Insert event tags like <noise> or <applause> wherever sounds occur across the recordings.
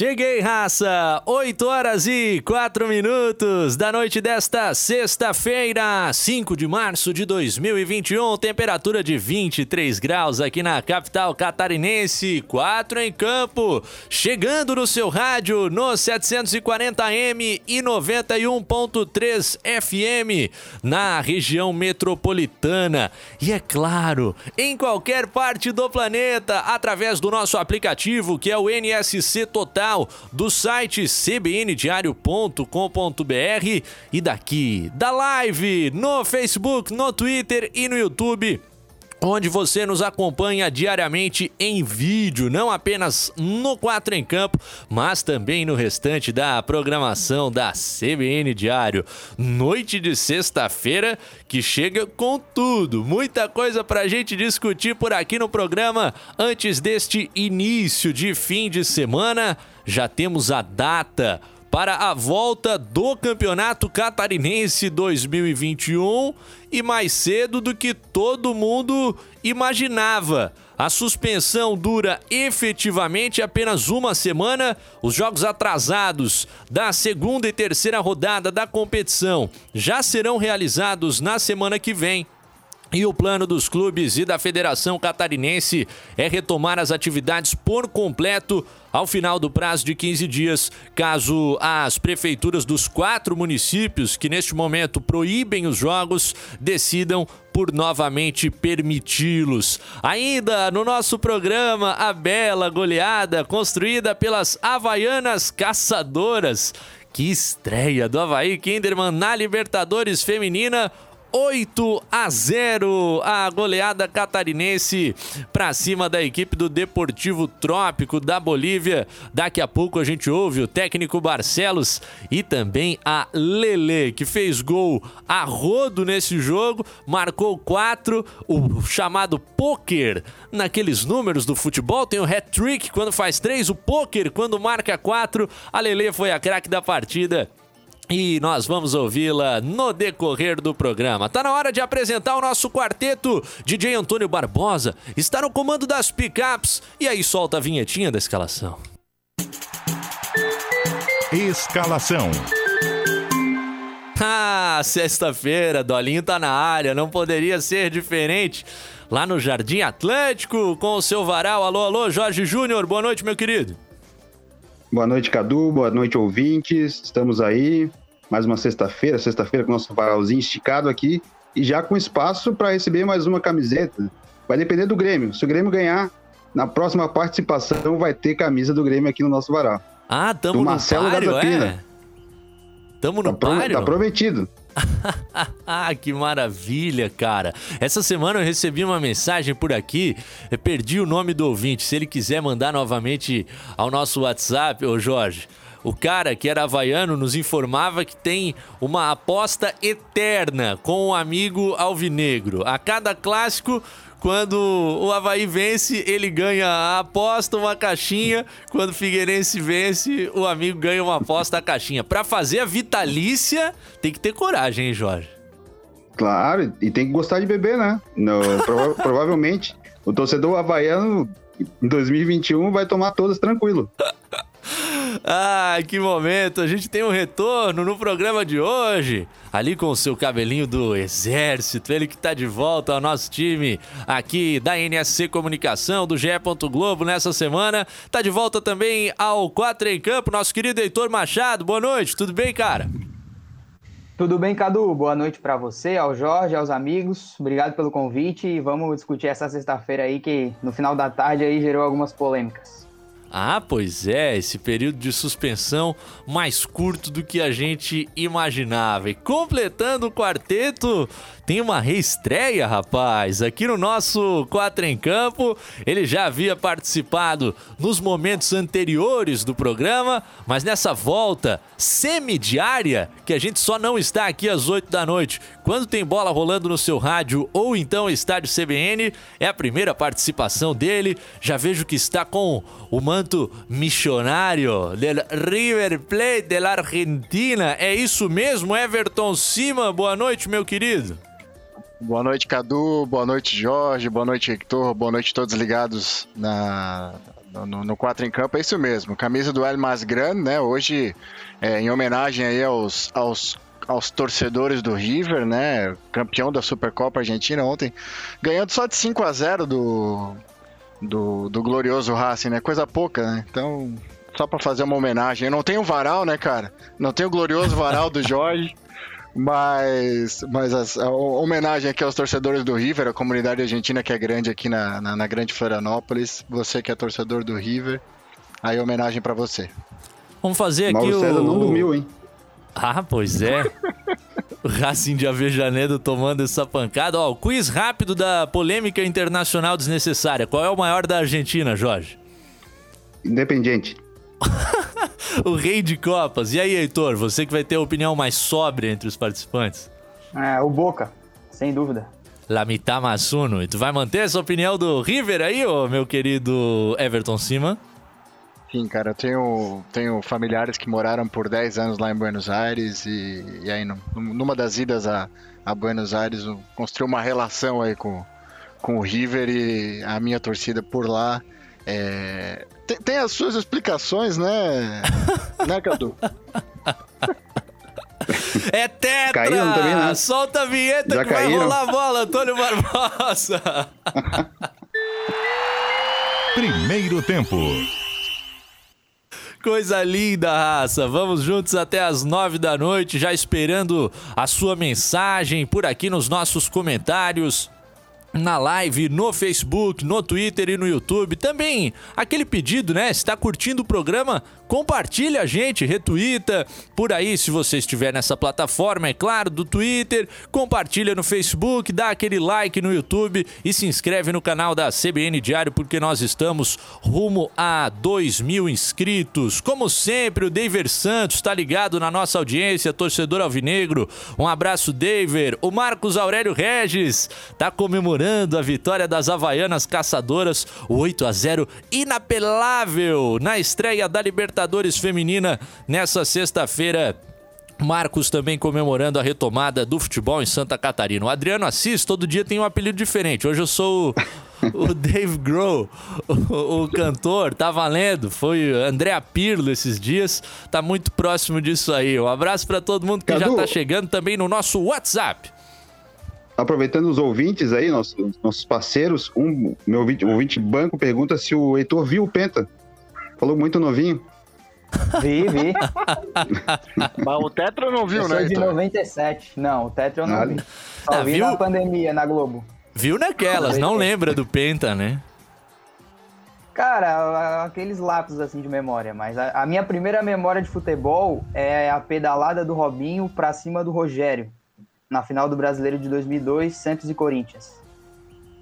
Cheguei, raça! 8 horas e 4 minutos da noite desta sexta-feira, 5 de março de 2021, temperatura de 23 graus aqui na capital catarinense, 4 em campo, chegando no seu rádio no 740M e 91.3 FM na região metropolitana. E é claro, em qualquer parte do planeta, através do nosso aplicativo que é o NSC Total do site cbndiario.com.br e daqui da live no Facebook, no Twitter e no YouTube onde você nos acompanha diariamente em vídeo, não apenas no 4 em Campo, mas também no restante da programação da CBN Diário. Noite de sexta-feira que chega com tudo, muita coisa pra gente discutir por aqui no programa antes deste início de fim de semana. Já temos a data para a volta do Campeonato Catarinense 2021 e mais cedo do que todo mundo imaginava. A suspensão dura efetivamente apenas uma semana. Os jogos atrasados da segunda e terceira rodada da competição já serão realizados na semana que vem. E o plano dos clubes e da Federação Catarinense é retomar as atividades por completo ao final do prazo de 15 dias, caso as prefeituras dos quatro municípios que neste momento proíbem os jogos decidam por novamente permiti-los. Ainda no nosso programa, a bela goleada construída pelas Havaianas Caçadoras. Que estreia do Havaí Kinderman na Libertadores Feminina 8 a 0 a goleada catarinense para cima da equipe do Deportivo Trópico da Bolívia. Daqui a pouco a gente ouve o técnico Barcelos e também a Lele, que fez gol a rodo nesse jogo, marcou quatro, o chamado poker naqueles números do futebol, tem o hat-trick quando faz três, o poker quando marca quatro. A Lele foi a craque da partida e nós vamos ouvi-la no decorrer do programa. Tá na hora de apresentar o nosso quarteto. DJ Antônio Barbosa está no comando das picapes. E aí solta a vinhetinha da escalação. Escalação. Ah, sexta-feira, Dolinho tá na área, não poderia ser diferente. Lá no Jardim Atlântico, com o seu varal. Alô, alô, Jorge Júnior, boa noite, meu querido. Boa noite, Cadu. Boa noite, ouvintes. Estamos aí mais uma sexta-feira, sexta-feira com o nosso varalzinho esticado aqui e já com espaço para receber mais uma camiseta. Vai depender do Grêmio. Se o Grêmio ganhar, na próxima participação vai ter camisa do Grêmio aqui no nosso varal. Ah, tamo do no Marcelo páreo, é? Tamo no tá páreo? Tá prometido. ah, <laughs> que maravilha, cara. Essa semana eu recebi uma mensagem por aqui, perdi o nome do ouvinte. Se ele quiser mandar novamente ao nosso WhatsApp, ô Jorge, o cara que era havaiano nos informava que tem uma aposta eterna com o amigo alvinegro. A cada clássico, quando o Havaí vence, ele ganha a aposta, uma caixinha. Quando o Figueirense vence, o amigo ganha uma aposta, a caixinha. Para fazer a vitalícia, tem que ter coragem, hein, Jorge? Claro, e tem que gostar de beber, né? No, prova <laughs> provavelmente o torcedor havaiano em 2021 vai tomar todas tranquilo. <laughs> Ah, que momento! A gente tem um retorno no programa de hoje. Ali com o seu cabelinho do exército, ele que tá de volta ao nosso time aqui da NSC Comunicação, do GE. Globo nessa semana. Tá de volta também ao 4 em Campo, nosso querido Heitor Machado. Boa noite, tudo bem, cara? Tudo bem, Cadu? Boa noite para você, ao Jorge, aos amigos. Obrigado pelo convite e vamos discutir essa sexta-feira aí que no final da tarde aí gerou algumas polêmicas. Ah, pois é, esse período de suspensão mais curto do que a gente imaginava. E completando o quarteto, tem uma reestreia, rapaz. Aqui no nosso Quatro em Campo, ele já havia participado nos momentos anteriores do programa, mas nessa volta semidiária, que a gente só não está aqui às 8 da noite, quando tem bola rolando no seu rádio ou então estádio CBN, é a primeira participação dele. Já vejo que está com o manto missionário del River Plate de la Argentina. É isso mesmo, Everton Cima? Boa noite, meu querido. Boa noite, Cadu. Boa noite, Jorge. Boa noite, Hector. Boa noite, todos ligados na, no, no 4 em campo. É isso mesmo. Camisa do El Masgrande, né? Hoje, é, em homenagem aí aos, aos, aos torcedores do River, né? Campeão da Supercopa Argentina ontem. Ganhando só de 5 a 0 do, do, do glorioso Racing, né? Coisa pouca, né? Então, só para fazer uma homenagem. Eu não tenho o varal, né, cara? Não tenho o glorioso varal do Jorge. Mas, mas a, a, homenagem aqui aos torcedores do River, a comunidade argentina que é grande aqui na, na, na grande Florianópolis. Você que é torcedor do River, aí homenagem para você. Vamos fazer aqui Mauro o... César não dormiu, hein? Ah, pois é. <laughs> o Racing de Avejanedo tomando essa pancada. Ó, o quiz rápido da polêmica internacional desnecessária. Qual é o maior da Argentina, Jorge? Independente. <laughs> o rei de copas. E aí, Heitor, você que vai ter a opinião mais sóbria entre os participantes? É, o Boca, sem dúvida. Lamita Massuno. E tu vai manter essa opinião do River aí, ô, meu querido Everton Cima? Sim, cara, eu tenho, tenho familiares que moraram por 10 anos lá em Buenos Aires e, e aí numa das idas a, a Buenos Aires construiu uma relação aí com, com o River e a minha torcida por lá é, tem, tem, as suas explicações, né? <laughs> né, Cadu? É tetra! Caíram também, né? Solta a vinheta Já que caíram. vai rolar a bola, Antônio Barbosa! <laughs> Primeiro tempo. Coisa linda, raça. Vamos juntos até as nove da noite, já esperando a sua mensagem por aqui nos nossos comentários na live, no Facebook, no Twitter e no YouTube. Também aquele pedido, né? Se tá curtindo o programa, compartilha a gente, retuita por aí se você estiver nessa plataforma, é claro, do Twitter, compartilha no Facebook, dá aquele like no YouTube e se inscreve no canal da CBN Diário porque nós estamos rumo a 2 mil inscritos. Como sempre, o Daver Santos tá ligado na nossa audiência, torcedor alvinegro. Um abraço, Daver. O Marcos Aurélio Regis tá comemorando a vitória das Havaianas Caçadoras, 8 a 0 inapelável na estreia da Libertadores Feminina nessa sexta-feira. Marcos também comemorando a retomada do futebol em Santa Catarina. O Adriano Assis todo dia tem um apelido diferente. Hoje eu sou o, o <laughs> Dave Grohl, o, o, cantor, tá valendo. Foi André Pirlo esses dias. Tá muito próximo disso aí. Um abraço para todo mundo que Cadu. já tá chegando também no nosso WhatsApp. Aproveitando os ouvintes aí, nossos, nossos parceiros, um meu ouvinte, um ouvinte banco pergunta se o Heitor viu o Penta. Falou muito novinho. Vi, vi. <laughs> Mas o Tetra não viu, eu né? sou de Então? 97. Não, o Tetra eu não vi. Só Ah, vi viu? na pandemia, na Globo. Viu naquelas, não lembra do Penta, né? Cara, aqueles lapsos assim de memória, mas a, a minha primeira memória de futebol é a pedalada do Robinho pra cima do Rogério, na final do Brasileiro de 2002, Santos e Corinthians.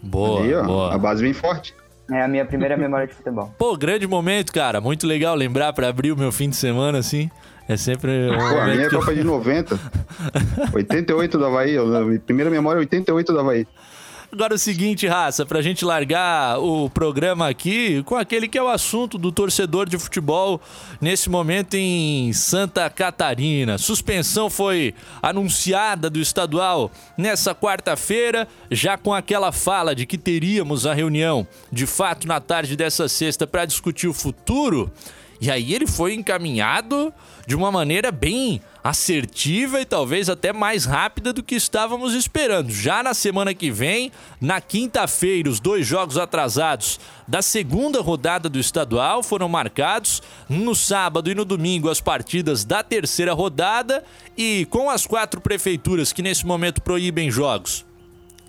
Boa, Ali, ó, boa. a base vem forte. É a minha primeira memória de futebol. Pô, grande momento, cara. Muito legal lembrar pra abrir o meu fim de semana, assim. É sempre um Pô, a minha é que eu... Copa de 90. 88 <laughs> do Havaí. a minha primeira memória é 88 do Havaí. Agora o seguinte, raça, pra gente largar o programa aqui com aquele que é o assunto do torcedor de futebol nesse momento em Santa Catarina. Suspensão foi anunciada do estadual nessa quarta-feira, já com aquela fala de que teríamos a reunião de fato na tarde dessa sexta para discutir o futuro. E aí ele foi encaminhado de uma maneira bem assertiva e talvez até mais rápida do que estávamos esperando. Já na semana que vem, na quinta-feira, os dois jogos atrasados da segunda rodada do estadual foram marcados. No sábado e no domingo, as partidas da terceira rodada. E com as quatro prefeituras que nesse momento proíbem jogos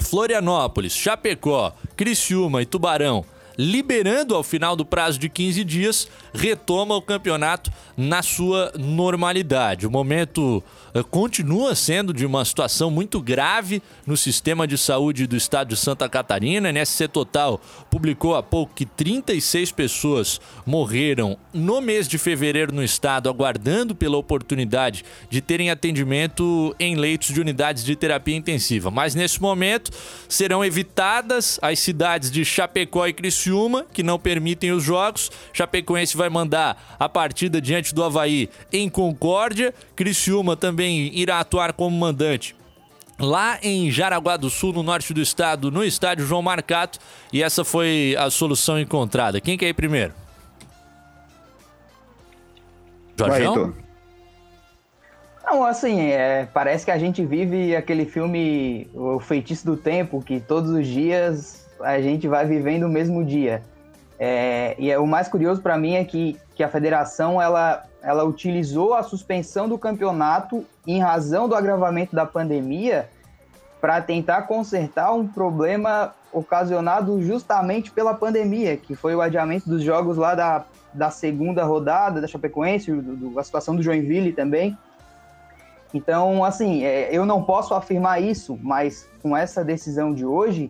Florianópolis, Chapecó, Criciúma e Tubarão liberando ao final do prazo de 15 dias, retoma o campeonato na sua normalidade. O momento eh, continua sendo de uma situação muito grave no sistema de saúde do estado de Santa Catarina. A NSC Total publicou há pouco que 36 pessoas morreram no mês de fevereiro no estado, aguardando pela oportunidade de terem atendimento em leitos de unidades de terapia intensiva. Mas nesse momento serão evitadas as cidades de Chapecó e Criciúma, que não permitem os jogos. Chapecoense vai mandar a partida diante do Havaí em Concórdia. Criciúma também irá atuar como mandante lá em Jaraguá do Sul, no norte do estado, no estádio João Marcato, e essa foi a solução encontrada. Quem quer ir primeiro? Jorge? Não, assim, é, parece que a gente vive aquele filme O Feitiço do Tempo, que todos os dias a gente vai vivendo o mesmo dia. É, e é, o mais curioso para mim é que, que a federação ela, ela utilizou a suspensão do campeonato em razão do agravamento da pandemia para tentar consertar um problema ocasionado justamente pela pandemia, que foi o adiamento dos jogos lá da, da segunda rodada da Chapecoense, do, do, a situação do Joinville também. Então, assim, é, eu não posso afirmar isso, mas com essa decisão de hoje,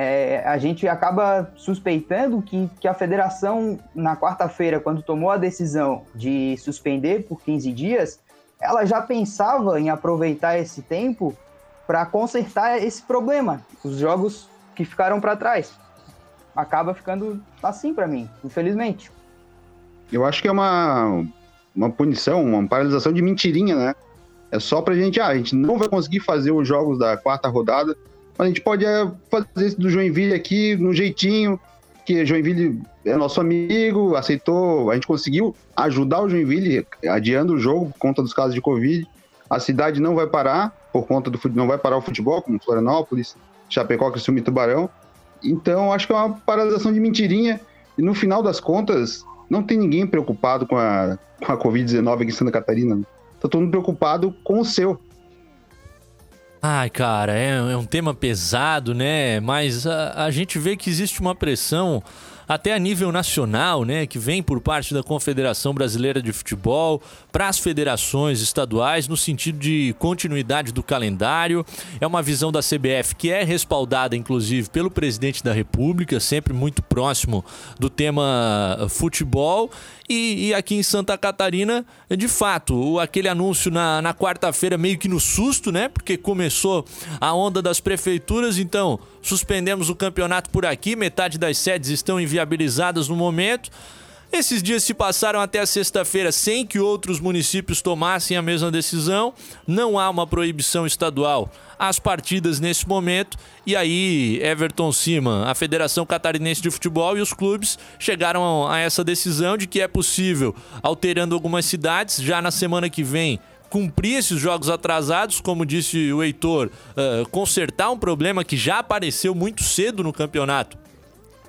é, a gente acaba suspeitando que, que a federação, na quarta-feira, quando tomou a decisão de suspender por 15 dias, ela já pensava em aproveitar esse tempo para consertar esse problema, os jogos que ficaram para trás. Acaba ficando assim para mim, infelizmente. Eu acho que é uma, uma punição, uma paralisação de mentirinha, né? É só pra gente, ah, a gente não vai conseguir fazer os jogos da quarta rodada, a gente pode é, fazer isso do Joinville aqui, no jeitinho, que Joinville é nosso amigo, aceitou, a gente conseguiu ajudar o Joinville adiando o jogo por conta dos casos de Covid. A cidade não vai parar por conta do não vai parar o futebol, como Florianópolis, Chapecó, Criciúma e Tubarão. Então, acho que é uma paralisação de mentirinha. E no final das contas, não tem ninguém preocupado com a, com a Covid-19 aqui em Santa Catarina. Tá todo mundo preocupado com o seu. Ai, cara, é, é, um tema pesado, né? Mas a, a gente vê que existe uma pressão até a nível nacional, né, que vem por parte da Confederação Brasileira de Futebol para as federações estaduais no sentido de continuidade do calendário. É uma visão da CBF que é respaldada inclusive pelo presidente da República, sempre muito próximo do tema futebol e, e, aqui em Santa Catarina, de fato, aquele anúncio na, na quarta-feira meio que no susto, né? Porque começou a onda das prefeituras, então suspendemos o campeonato por aqui, metade das sedes estão inviabilizadas no momento. Esses dias se passaram até a sexta-feira sem que outros municípios tomassem a mesma decisão. Não há uma proibição estadual às partidas nesse momento. E aí, Everton Cima, a Federação Catarinense de Futebol e os clubes chegaram a essa decisão de que é possível, alterando algumas cidades, já na semana que vem, cumprir esses jogos atrasados, como disse o Heitor, uh, consertar um problema que já apareceu muito cedo no campeonato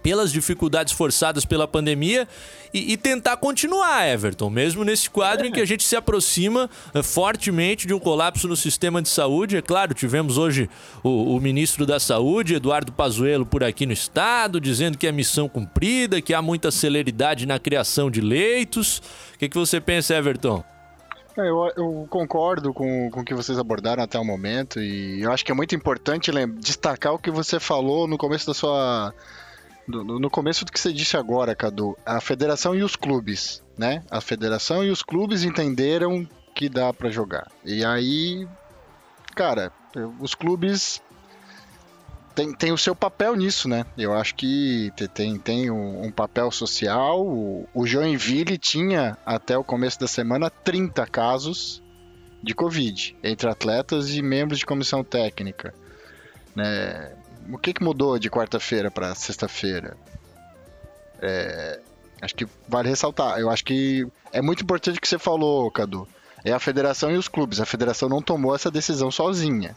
pelas dificuldades forçadas pela pandemia e, e, tentar continuar, Everton, mesmo nesse quadro em que a gente se aproxima uh, fortemente de um colapso no sistema de saúde. É claro, tivemos hoje o, o, ministro da Saúde, Eduardo Pazuello, por aqui no estado, dizendo que é missão cumprida, que há muita celeridade na criação de leitos. O que, que você pensa, Everton? É, eu, eu, concordo com, com o que vocês abordaram até o momento e eu acho que é muito importante destacar o que você falou no começo da sua no, no começo do que você disse agora, Cadu, a federação e os clubes, né? A federação e os clubes entenderam que dá para jogar. E aí, cara, os clubes tem, tem o seu papel nisso, né? Eu acho que tem, tem um, um papel social. O, o Joinville tinha, até o começo da semana, 30 casos de Covid entre atletas e membros de comissão técnica. Né? O que, que mudou de quarta-feira para sexta-feira? É, acho que vale ressaltar. Eu acho que é muito importante o que você falou, Cadu. É a federação e os clubes. A federação não tomou essa decisão sozinha.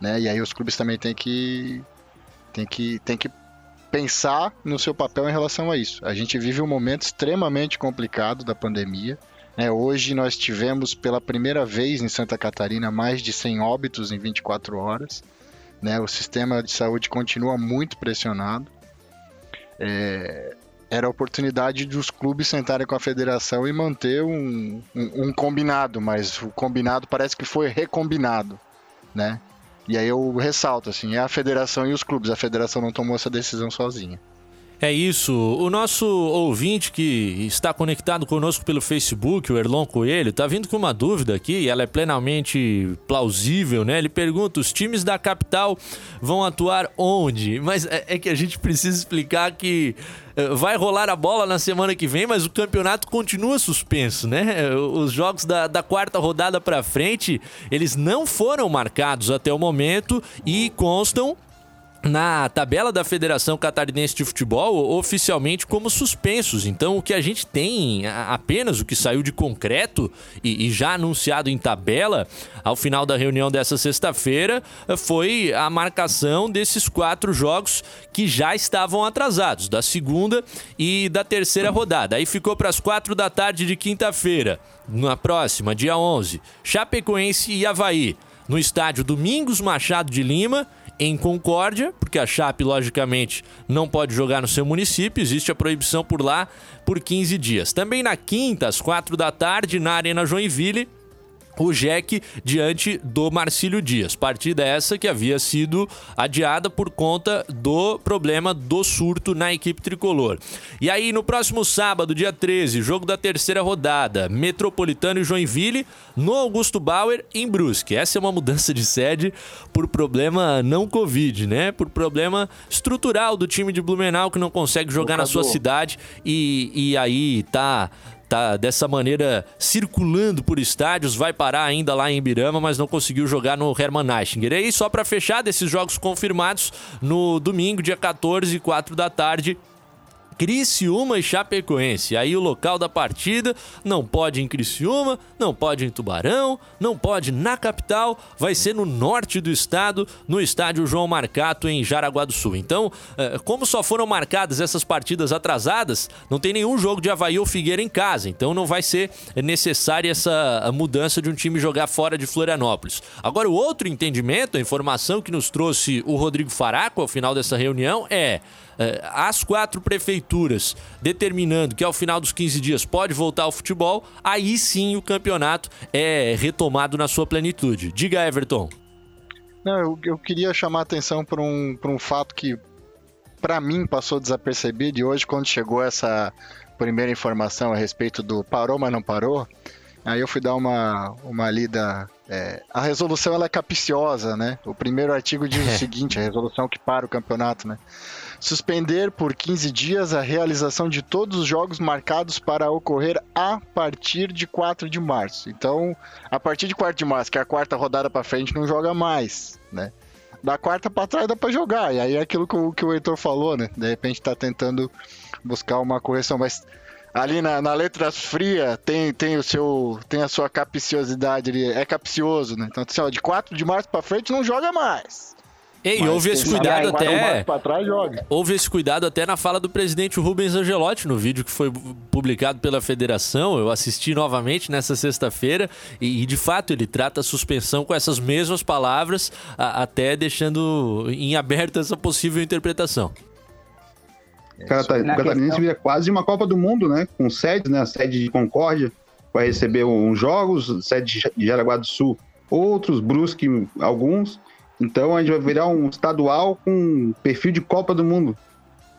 Né? E aí os clubes também têm que, têm que, têm que pensar no seu papel em relação a isso. A gente vive um momento extremamente complicado da pandemia. Né? Hoje nós tivemos pela primeira vez em Santa Catarina mais de 100 óbitos em 24 horas. Né? O sistema de saúde continua muito pressionado. é, era a oportunidade dos clubes sentarem com a federação e manter um, um, um, combinado, mas o combinado parece que foi recombinado, né? E aí eu ressalto, assim, é a federação e os clubes, a federação não tomou essa decisão sozinha. É isso. O nosso ouvinte que está conectado conosco pelo Facebook, o Erlon Coelho, está vindo com uma dúvida aqui e ela é plenamente plausível, né? Ele pergunta: os times da capital vão atuar onde? Mas é, é que a gente precisa explicar que eh, vai rolar a bola na semana que vem, mas o campeonato continua suspenso, né? Os jogos da, da quarta rodada para frente, eles não foram marcados até o momento e constam na tabela da Federação Catarinense de Futebol oficialmente como suspensos. Então, o que a gente tem apenas o que saiu de concreto e, e já anunciado em tabela ao final da reunião dessa sexta-feira foi a marcação desses quatro jogos que já estavam atrasados, da segunda e da terceira rodada. Aí ficou para as quatro da tarde de quinta-feira, na próxima, dia 11, Chapecoense e Havaí. No estádio Domingos Machado de Lima em Concórdia, porque a Chape, logicamente, não pode jogar no seu município, existe a proibição por lá por 15 dias. Também na quinta, às 4 da tarde, na Arena Joinville, o Jack diante do Marcílio Dias. Partida essa que havia sido adiada por conta do problema do surto na equipe tricolor. E aí, no próximo sábado, dia 13, jogo da terceira rodada, Metropolitano e Joinville, no Augusto Bauer, em Brusque. Essa é uma mudança de sede por problema não Covid, né? Por problema estrutural do time de Blumenau que não consegue jogar na sua cidade e, e aí tá tá dessa maneira circulando por estádios, vai parar ainda lá em Birama, mas não conseguiu jogar no Hermann Eichinger. E aí, só para fechar desses jogos confirmados, no domingo, dia 14, 4 da tarde, Criciúma e Chapecoense. Aí o local da partida não pode em Criciúma, não pode em Tubarão, não pode na capital, vai ser no norte do estado, no estádio João Marcato em Jaraguá do Sul. Então, eh, como só foram marcadas essas partidas atrasadas, não tem nenhum jogo de Havaí ou Figueira em casa, então não vai ser necessária essa mudança de um time jogar fora de Florianópolis. Agora, o outro entendimento, a informação que nos trouxe o Rodrigo Faraco ao final dessa reunião é as quatro prefeituras determinando que ao final dos 15 dias pode voltar ao futebol, aí sim o campeonato é retomado na sua plenitude. Diga, Everton. Não, eu, eu queria chamar a atenção para um, um fato que, para mim, passou desapercebido e hoje, quando chegou essa primeira informação a respeito do parou, mas não parou, aí eu fui dar uma, uma lida. É, a resolução ela é capiciosa, né? O primeiro artigo diz o <laughs> seguinte: a resolução que para o campeonato, né? Suspender por 15 dias a realização de todos os jogos marcados para ocorrer a partir de 4 de março. Então, a partir de 4 de março, que é a quarta rodada para frente, não joga mais, né? Da quarta para trás dá para jogar. E aí é aquilo que o, que o Heitor falou, né? De repente tá tentando buscar uma correção, mas ali na, na letra fria tem, tem o seu tem a sua capciosidade ali, é capcioso, né? Então, assim, ó, de 4 de março para frente não joga mais. E houve esse cuidado até. Trás, houve esse cuidado até na fala do presidente Rubens Angelotti no vídeo que foi publicado pela federação. Eu assisti novamente nessa sexta-feira e, e, de fato ele trata a suspensão com essas mesmas palavras, a, até deixando em aberto essa possível interpretação. O Catarinense questão... vira quase uma Copa do Mundo, né? Com sedes, né? A sede de Concórdia vai receber uns jogos, sede de Jaraguá do Sul, outros, Brusque, alguns. Então a gente vai virar um estadual com perfil de Copa do Mundo.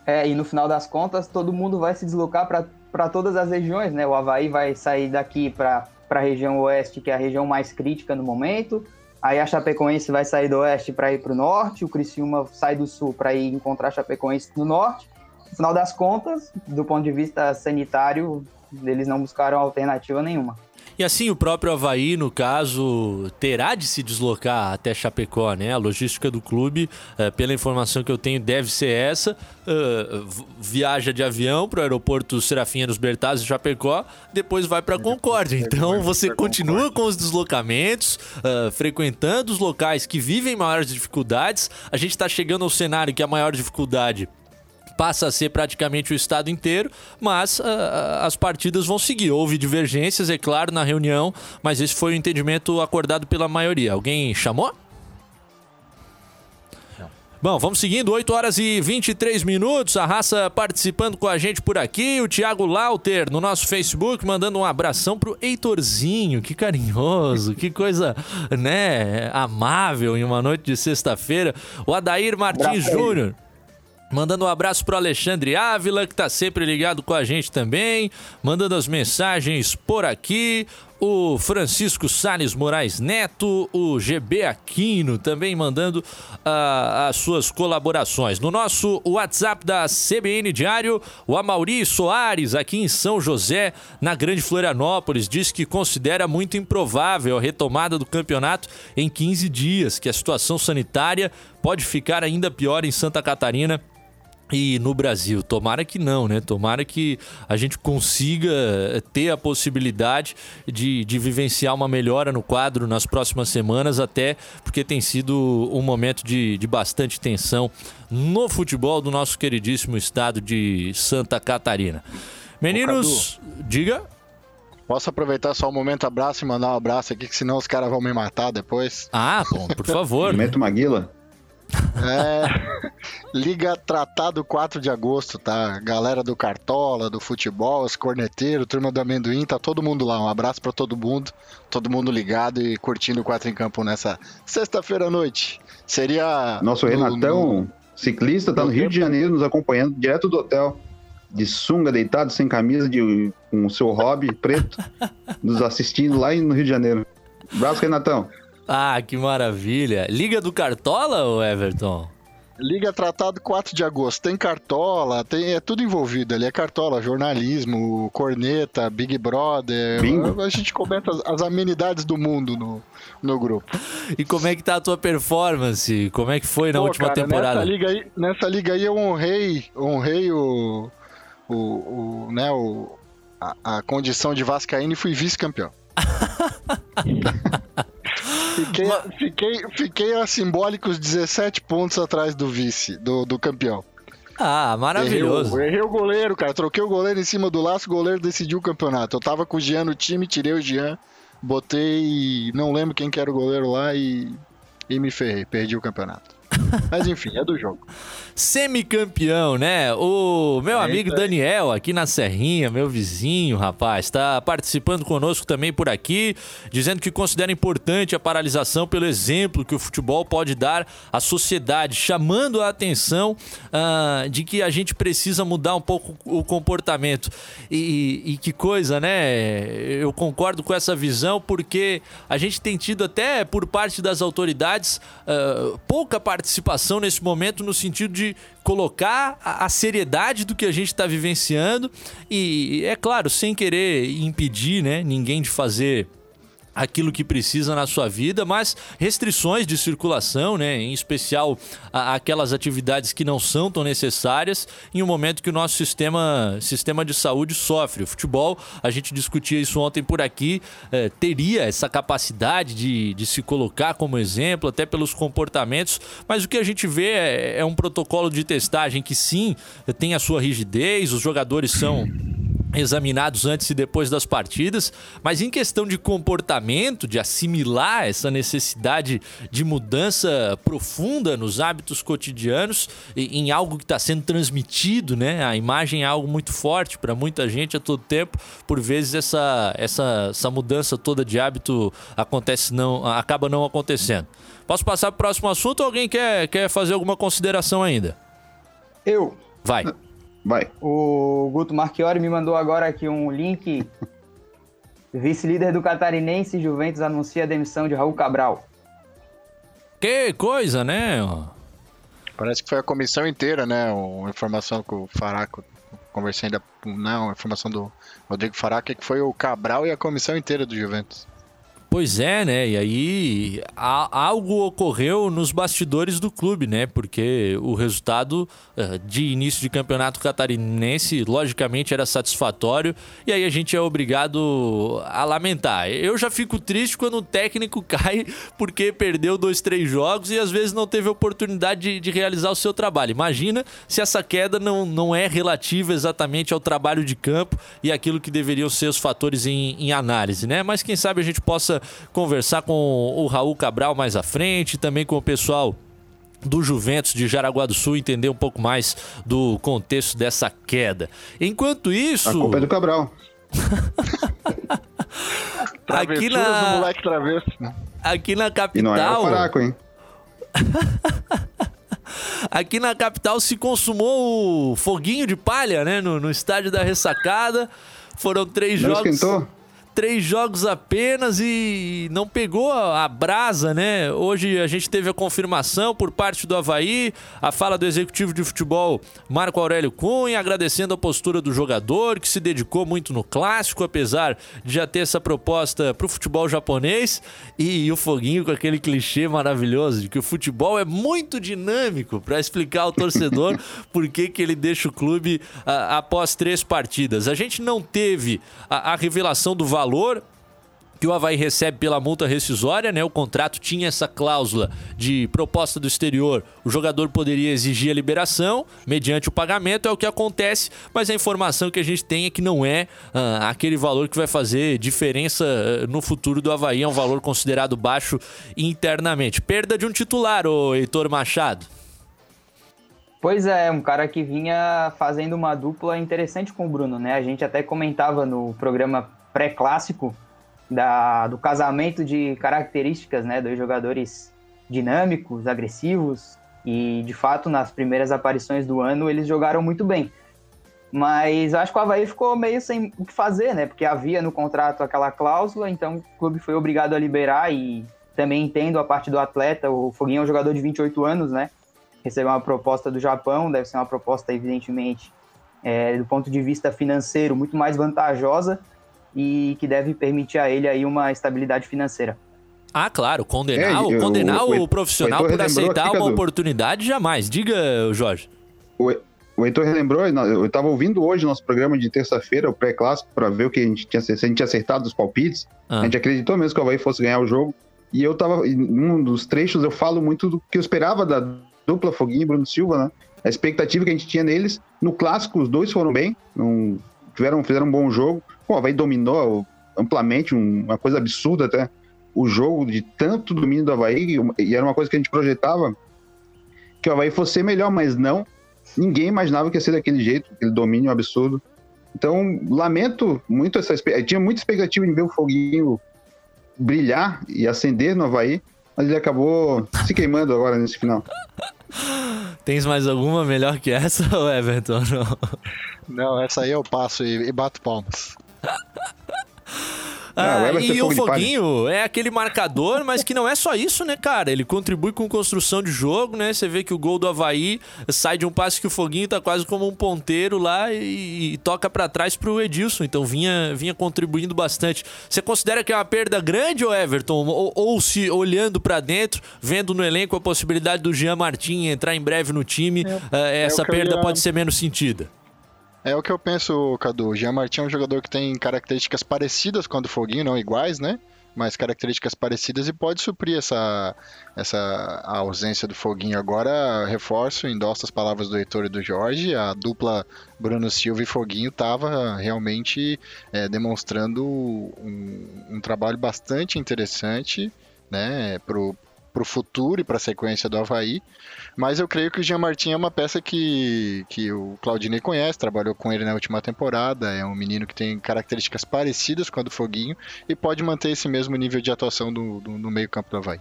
É, e no final das contas, todo mundo vai se deslocar para todas as regiões, né? O Havaí vai sair daqui para a região oeste, que é a região mais crítica no momento. Aí a Chapecoense vai sair do oeste para ir para o norte, o Criciúma sai do sul para ir encontrar a Chapecoense no norte. No final das contas, do ponto de vista sanitário, eles não buscaram alternativa nenhuma. E assim, o próprio Havaí, no caso, terá de se deslocar até Chapecó, né? A logística do clube, uh, pela informação que eu tenho, deve ser essa. Uh, viaja de avião para o aeroporto Serafinha dos Bertazes, Chapecó, depois vai para Concórdia. Então você continua com os deslocamentos, uh, frequentando os locais que vivem maiores dificuldades. A gente está chegando ao cenário que a maior dificuldade passa a ser praticamente o estado inteiro, mas uh, as partidas vão seguir. Houve divergências, é claro, na reunião, mas esse foi o entendimento acordado pela maioria. Alguém chamou? Bom, vamos seguindo, 8 horas e 23 minutos. A raça participando com a gente por aqui. O Thiago Lauter no nosso Facebook, mandando um abração pro Heitorzinho. Que carinhoso, que coisa, né, amável em uma noite de sexta-feira. O Adair Martins Júnior. Mandando um abraço pro Alexandre Ávila, que tá sempre ligado com a gente também. Mandando as mensagens por aqui. O Francisco Sales Moraes Neto, o GB Aquino também mandando uh, as suas colaborações. No nosso WhatsApp da CBN Diário, o Amauri Soares, aqui em São José, na Grande Florianópolis, diz que considera muito improvável a retomada do campeonato em 15 dias, que a situação sanitária pode ficar ainda pior em Santa Catarina e no Brasil. Tomara que não, né? Tomara que a gente consiga ter a possibilidade de, de vivenciar uma melhora no quadro nas próximas semanas, até porque tem sido um momento de, de bastante tensão no futebol do nosso queridíssimo estado de Santa Catarina. Meninos, Ô, diga. Posso aproveitar só um momento abraço e mandar um abraço aqui, que senão os caras vão me matar depois. Ah, bom, por favor. <laughs> Momento Maguila. É, Liga Tratado 4 de agosto, tá? Galera do Cartola, do futebol, os corneteiros, turma do amendoim, tá todo mundo lá. Um abraço para todo mundo, todo mundo ligado e curtindo o 4 em campo nessa sexta-feira à noite. Seria. Nosso no, Renatão, no... ciclista, tá no, no Rio de Janeiro, nos acompanhando direto do hotel. De sunga, deitado, sem camisa, de, com o seu hobby preto, <laughs> nos assistindo lá no Rio de Janeiro. Abraço, Renatão. Ah, que maravilha. Liga do Cartola, ou Everton? Liga Tratado 4 de agosto. Tem cartola, tem, é tudo envolvido ali. É cartola, jornalismo, corneta, Big Brother. Bingo. A, gente comenta as, as, amenidades do mundo no, no grupo. E como é que tá a tua performance? Como é que foi na Pô, última cara, temporada? Nessa liga, aí, nessa liga aí eu honrei, honrei o, o, o, né, o, a, a condição de Vascaíno e fui vice-campeão. Fiquei, fiquei, fiquei a simbólicos 17 pontos atrás do vice, do, do campeão. Ah, maravilhoso. Errei, errei, o goleiro, cara. Troquei o goleiro em cima do laço, o goleiro decidiu o campeonato. Eu tava com o Jean no time, tirei o Jean, botei. Não lembro quem que era o goleiro lá e, e me ferrei. Perdi o campeonato. Mas enfim, é do jogo. Semicampeão, né? O meu é amigo Daniel, aqui na Serrinha, meu vizinho, rapaz, está participando conosco também por aqui, dizendo que considera importante a paralisação pelo exemplo que o futebol pode dar à sociedade, chamando a atenção uh, de que a gente precisa mudar um pouco o comportamento. E, e que coisa, né? Eu concordo com essa visão, porque a gente tem tido até por parte das autoridades uh, pouca participação participação nesse momento no sentido de colocar a, a seriedade do que a gente está vivenciando e, é claro, sem querer impedir né, ninguém de fazer aquilo que precisa na sua vida, mas restrições de circulação, né, em especial a, aquelas atividades que não são tão necessárias em um momento que o nosso sistema, sistema de saúde sofre. O futebol, a gente discutia isso ontem por aqui, é, teria essa capacidade de, de se colocar como exemplo, até pelos comportamentos, mas o que a gente vê é, é um protocolo de testagem que sim tem a sua rigidez, os jogadores são examinados antes e depois das partidas, mas em questão de comportamento, de assimilar essa necessidade de mudança profunda nos hábitos cotidianos, em algo que está sendo transmitido, né? A imagem é algo muito forte para muita gente a todo tempo. Por vezes essa, essa, essa mudança toda de hábito acontece não, acaba não acontecendo. Posso passar para o próximo assunto ou alguém quer, quer fazer alguma consideração ainda? Eu. Vai. Vai. O Guto Marchiori me mandou agora aqui um link. <laughs> Vice-líder do Catarinense, Juventus anuncia a demissão de Raul Cabral. Que coisa, né? Parece que foi a comissão inteira, né? Uma informação que o Faraco conversei ainda, não, a informação do Rodrigo Faraco é que foi o Cabral e a comissão inteira do Juventus. Pois é, né? E aí a, algo ocorreu nos bastidores do clube, né? Porque o resultado uh, de início de campeonato catarinense, logicamente, era satisfatório. E aí a gente é obrigado a lamentar. Eu já fico triste quando o técnico <laughs> cai porque perdeu dois, três jogos e às vezes não teve oportunidade de, de realizar o seu trabalho. Imagina se essa queda não, não é relativa exatamente ao trabalho de campo e aquilo que deveriam ser os fatores em, em análise, né? Mas quem sabe a gente possa conversar com o Raul Cabral mais à frente, também com o pessoal do Juventus de Jaraguá do Sul entender um pouco mais do contexto dessa queda. Enquanto isso. A culpa é do Cabral. <laughs> aqui na. moleque travesso. Né? Aqui na capital. E não é hein? <laughs> Aqui na capital se consumou o foguinho de palha, né? No, no estádio da ressacada. Foram três não jogos. Esquentou? Três jogos apenas e não pegou a brasa, né? Hoje a gente teve a confirmação por parte do Havaí, a fala do executivo de futebol Marco Aurélio Cunha, agradecendo a postura do jogador, que se dedicou muito no clássico, apesar de já ter essa proposta para o futebol japonês. E, e, o Foguinho com aquele clichê maravilhoso de que o futebol é muito dinâmico para explicar ao torcedor <laughs> por que, que ele deixa o clube a, após três partidas. A gente não teve a, a revelação do valor valor que o Havaí recebe pela multa rescisória, né? O contrato tinha essa cláusula de proposta do exterior, o jogador poderia exigir a liberação mediante o pagamento, é o que acontece, mas a informação que a gente tem é que não é ah, aquele valor que vai fazer diferença ah, no futuro do Havaí, é um valor considerado baixo internamente. Perda de um titular, o Heitor Machado. Pois é, um cara que vinha fazendo uma dupla interessante com o Bruno, né? A gente até comentava no programa pré-clássico do casamento de características, né, dos jogadores dinâmicos, agressivos e de fato nas primeiras aparições do ano eles jogaram muito bem. Mas acho que o Havaí ficou meio sem o que fazer, né? Porque havia no contrato aquela cláusula, então o clube foi obrigado a liberar e também entendo a parte do atleta. O Foguinho é um jogador de 28 anos, né? Recebeu uma proposta do Japão, deve ser uma proposta, evidentemente, é, do ponto de vista financeiro, muito mais vantajosa e que deve permitir a ele aí uma estabilidade financeira. Ah, claro, condenar, é, condenar o, o, o profissional por aceitar uma Cadu. oportunidade jamais. Diga, Jorge. O, o Heitor relembrou, eu estava ouvindo hoje nosso programa de terça-feira, o pré-clássico, para ver o que a gente tinha, se a gente tinha acertado os palpites. Ah. A gente acreditou mesmo que o Havaí fosse ganhar o jogo. E eu tava, em um dos trechos, eu falo muito do que eu esperava da dupla Foguinho e Bruno Silva, né? A expectativa que a gente tinha neles. No clássico, os dois foram bem, não, tiveram, fizeram um bom jogo. Pô, o Havaí dominou amplamente, uma coisa absurda até, o jogo de tanto domínio do Havaí, e era uma coisa que a gente projetava, que o Havaí fosse melhor, mas não. Ninguém imaginava que ia ser daquele jeito, aquele domínio absurdo. Então, lamento muito essa expectativa. Tinha muita expectativa em ver o Foguinho brilhar e acender no Havaí, mas ele acabou se queimando agora nesse final. Tens mais alguma melhor que essa, <laughs> Everton? Não, não essa aí eu passo e, e bato palmas. <laughs> Ah, ah, e o Foguinho é aquele marcador, mas que não é só isso, né, cara? Ele contribui com construção de jogo, né? Você vê que o gol do Havaí sai de um passe que o Foguinho tá quase como um ponteiro lá e, e toca para trás pro Edilson. Então vinha, vinha contribuindo bastante. Você considera que é uma perda grande, ou Everton? Ou, ou se olhando para dentro, vendo no elenco a possibilidade do Jean Martin entrar em breve no time, é, é essa perda ia... pode ser menos sentida? É o que eu penso, Cadu. O Jean Martin é um jogador que tem características parecidas com a do Foguinho, não iguais, né? Mas características parecidas e pode suprir essa, essa ausência do Foguinho. Agora, reforço, endosso as palavras do Heitor e do Jorge. A dupla Bruno Silva e Foguinho estava realmente é, demonstrando um, um trabalho bastante interessante né, pro, para o futuro e para a sequência do Havaí. Mas eu creio que o Jean Martin é uma peça que, que o Claudinei conhece, trabalhou com ele na última temporada. É um menino que tem características parecidas com a do Foguinho e pode manter esse mesmo nível de atuação do, do no meio-campo do Havaí.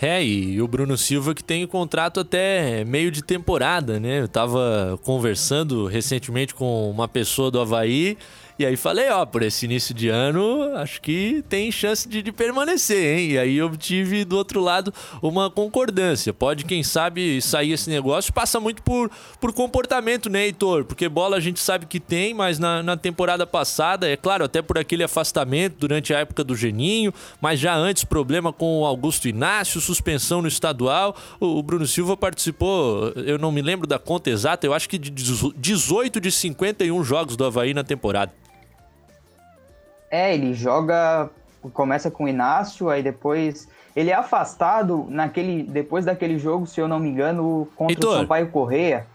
É, e o Bruno Silva que tem contrato até meio de temporada, né? Eu tava conversando recentemente com uma pessoa do Havaí e aí falei, ó, por esse início de ano, acho que tem chance de, de, permanecer, hein? E aí obtive do outro lado uma concordância. Pode, quem sabe, sair esse negócio. Passa muito por, por comportamento, né, Heitor? Porque bola a gente sabe que tem, mas na, na temporada passada, é claro, até por aquele afastamento durante a época do Geninho, mas já antes problema com o Augusto Inácio, suspensão no estadual. O, o Bruno Silva participou, eu não me lembro da conta exata, eu acho que de 18 de 51 jogos do Havaí na temporada. É, ele joga, começa com o Inácio, aí depois ele é afastado naquele depois daquele jogo, se eu não me engano, contra Heitor, o Sampaio Correia.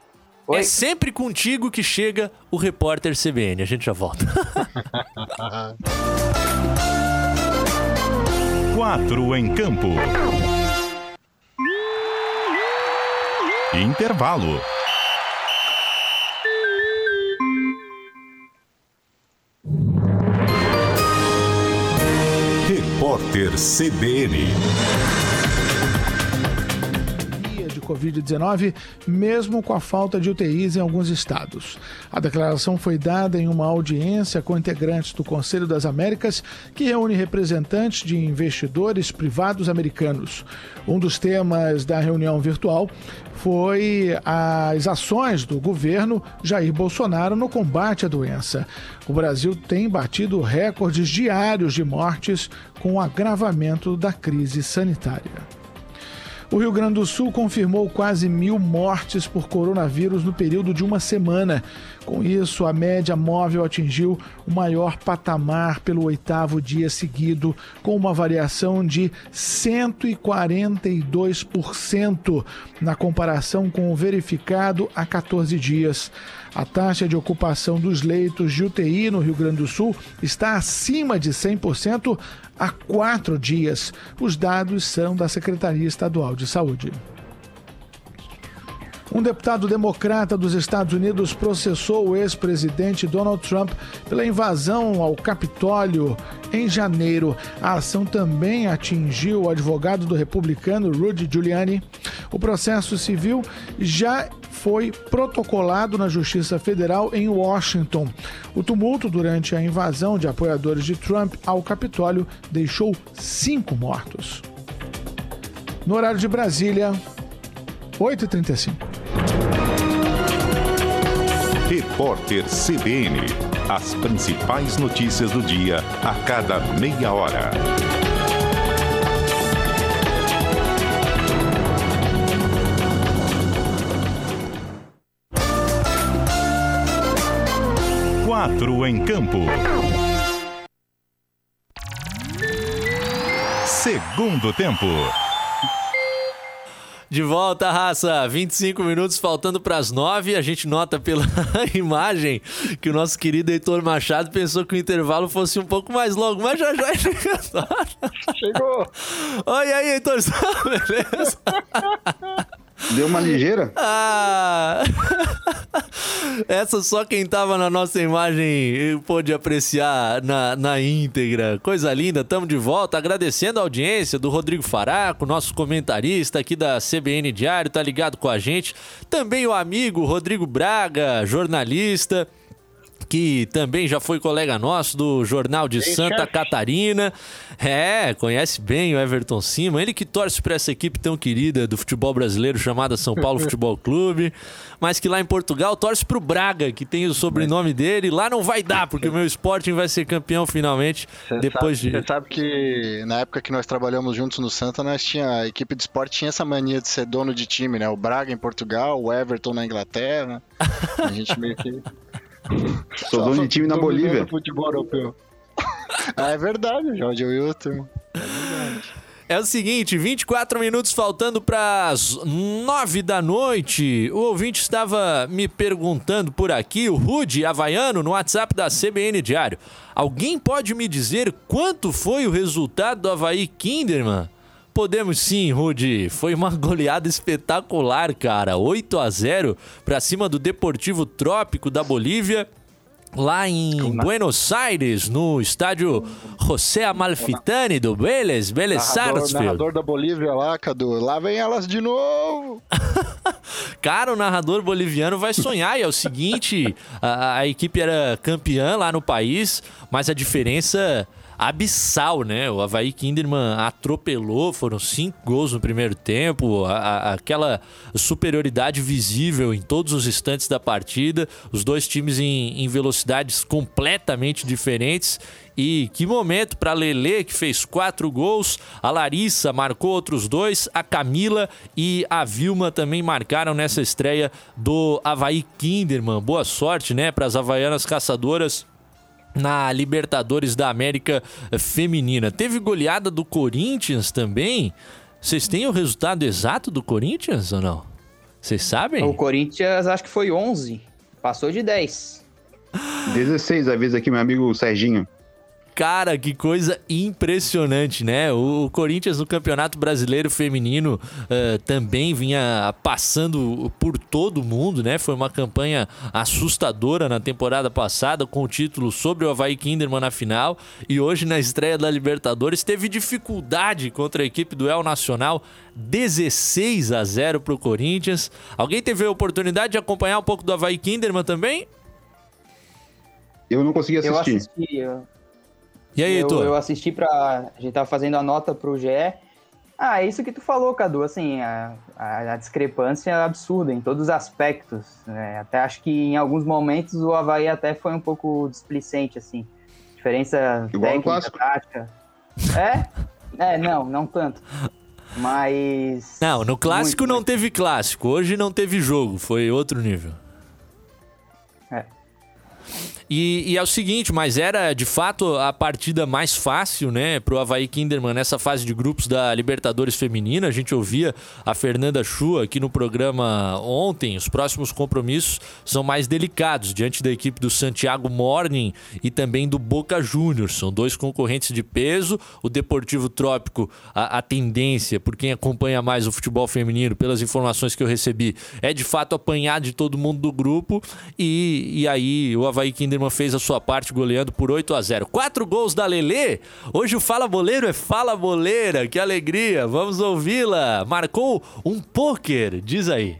Oi? É sempre contigo que chega o repórter CBN. A gente já volta. <laughs> Quatro em campo. Intervalo. Repórter CBN. De Covid-19, mesmo com a falta de UTIs em alguns estados. A declaração foi dada em uma audiência com integrantes do Conselho das Américas, que reúne representantes de investidores privados americanos. Um dos temas da reunião virtual foi as ações do governo Jair Bolsonaro no combate à doença. O Brasil tem batido recordes diários de mortes com o agravamento da crise sanitária. O Rio Grande do Sul confirmou quase mil mortes por coronavírus no período de uma semana. Com isso, a média móvel atingiu o maior patamar pelo oitavo dia seguido, com uma variação de 142% na comparação com o verificado há 14 dias. A taxa de ocupação dos leitos de UTI no Rio Grande do Sul está acima de 100% há quatro dias. Os dados são da Secretaria Estadual de Saúde. Um deputado democrata dos Estados Unidos processou o ex-presidente Donald Trump pela invasão ao Capitólio em janeiro. A ação também atingiu o advogado do republicano Rudy Giuliani. O processo civil já foi protocolado na Justiça Federal em Washington. O tumulto durante a invasão de apoiadores de Trump ao Capitólio deixou cinco mortos. No horário de Brasília, 8h35. Repórter CBN. As principais notícias do dia a cada meia hora. Quatro em campo. Segundo tempo. De volta, raça. 25 minutos faltando para as 9. A gente nota pela <laughs> imagem que o nosso querido Heitor Machado pensou que o intervalo fosse um pouco mais longo, mas já já Chegou. Oi aí, Heitor, <laughs> beleza? Deu uma ligeira? <laughs> Ah! <laughs> Essa só quem tava na nossa imagem pôde apreciar na, na íntegra. Coisa linda, tamo de volta. Agradecendo a audiência do Rodrigo Faraco, nosso comentarista aqui da CBN Diário, tá ligado com a gente. Também o amigo Rodrigo Braga, jornalista que também já foi colega nosso do Jornal de Santa Catarina. É, conhece bem o Everton Cima, ele que torce para essa equipe tão querida do futebol brasileiro chamada São Paulo <laughs> Futebol Clube, mas que lá em Portugal torce para o Braga, que tem o sobrenome dele. Lá não vai dar, porque o meu Sporting vai ser campeão finalmente Cê depois sabe, de. Você sabe que na época que nós trabalhamos juntos no Santa, nós tinha, a equipe de esporte tinha essa mania de ser dono de time, né? O Braga em Portugal, o Everton na Inglaterra. A gente meio que. Sou dono de time na Bolívia. o futebol europeu. <laughs> ah, é verdade, Jorge Wilton. É o seguinte, 24 minutos faltando para as 9 da noite. O ouvinte estava me perguntando por aqui, o Rude Havaiano, no WhatsApp da CBN Diário. Alguém pode me dizer quanto foi o resultado do Havaí Kinderman? Podemos sim, Rude. Foi uma <laughs> goleada espetacular, cara. 8 a 0 para cima do Deportivo Trópico da Bolívia. Lá em Buenos Aires, no estádio José Amalfitani do Vélez, Vélez Sarsfield. narrador da Bolívia lá, Cadu. Lá vem elas de novo. <laughs> Cara, o narrador boliviano vai sonhar. E é o seguinte: a, a equipe era campeã lá no país, mas a diferença abissal, né? O Havaí Kinderman atropelou, foram cinco gols no primeiro tempo, a- a- aquela superioridade visível em todos os instantes da partida, os dois times em, em velocidades completamente diferentes. E que momento para Lele, que fez quatro gols, a Larissa marcou outros dois, a Camila e a Vilma também marcaram nessa estreia do Havaí Kinderman. Boa sorte, né, para as havaianas caçadoras na Libertadores da América Feminina. Teve goleada do Corinthians também. Vocês têm o resultado exato do Corinthians ou não? Vocês sabem? O Corinthians acho que foi 11. Passou de 10. 16, avisa aqui meu amigo Serginho. Cara, que coisa impressionante, né? O Corinthians no Campeonato Brasileiro Feminino uh, também vinha passando por todo mundo, né? Foi uma campanha assustadora na temporada passada, com o título sobre o Havaí Kinderman na final. E hoje, na estreia da Libertadores, teve dificuldade contra a equipe do El Nacional. 16 a 0 para o Corinthians. Alguém teve a oportunidade de acompanhar um pouco do Havaí Kinderman também? Eu não consegui assistir. Eu assisti. Eu... E aí, eu, eu assisti pra. A gente tava fazendo a nota pro GE. Ah, é isso que tu falou, Cadu. Assim, a, a, a discrepância é absurda em todos os aspectos. Né? Até acho que em alguns momentos o Havaí até foi um pouco displicente, assim. Diferença Igual técnica, tática. É? É, não, não tanto. Mas. Não, no clássico muito, não teve clássico. Hoje não teve jogo. Foi outro nível. E, e, é o seguinte, mas era de fato a partida mais fácil, né, pro Havaí Kinderman nessa fase de grupos da Libertadores Feminina. A gente ouvia a Fernanda Chua aqui no programa ontem. Os próximos compromissos são mais delicados diante da equipe do Santiago Morning e também do Boca Juniors. São dois concorrentes de peso. O Deportivo Trópico, a, a tendência, por quem acompanha mais o futebol feminino, pelas informações que eu recebi, é de fato apanhar de todo mundo do grupo. E, e aí o Havaí Kinderman Kinderman fez a sua parte goleando por 8 a 0. Quatro gols da Lelê. Hoje o Fala Boleiro é Fala Boleira. Que alegria. Vamos ouvi-la. Marcou um pôquer. Diz aí.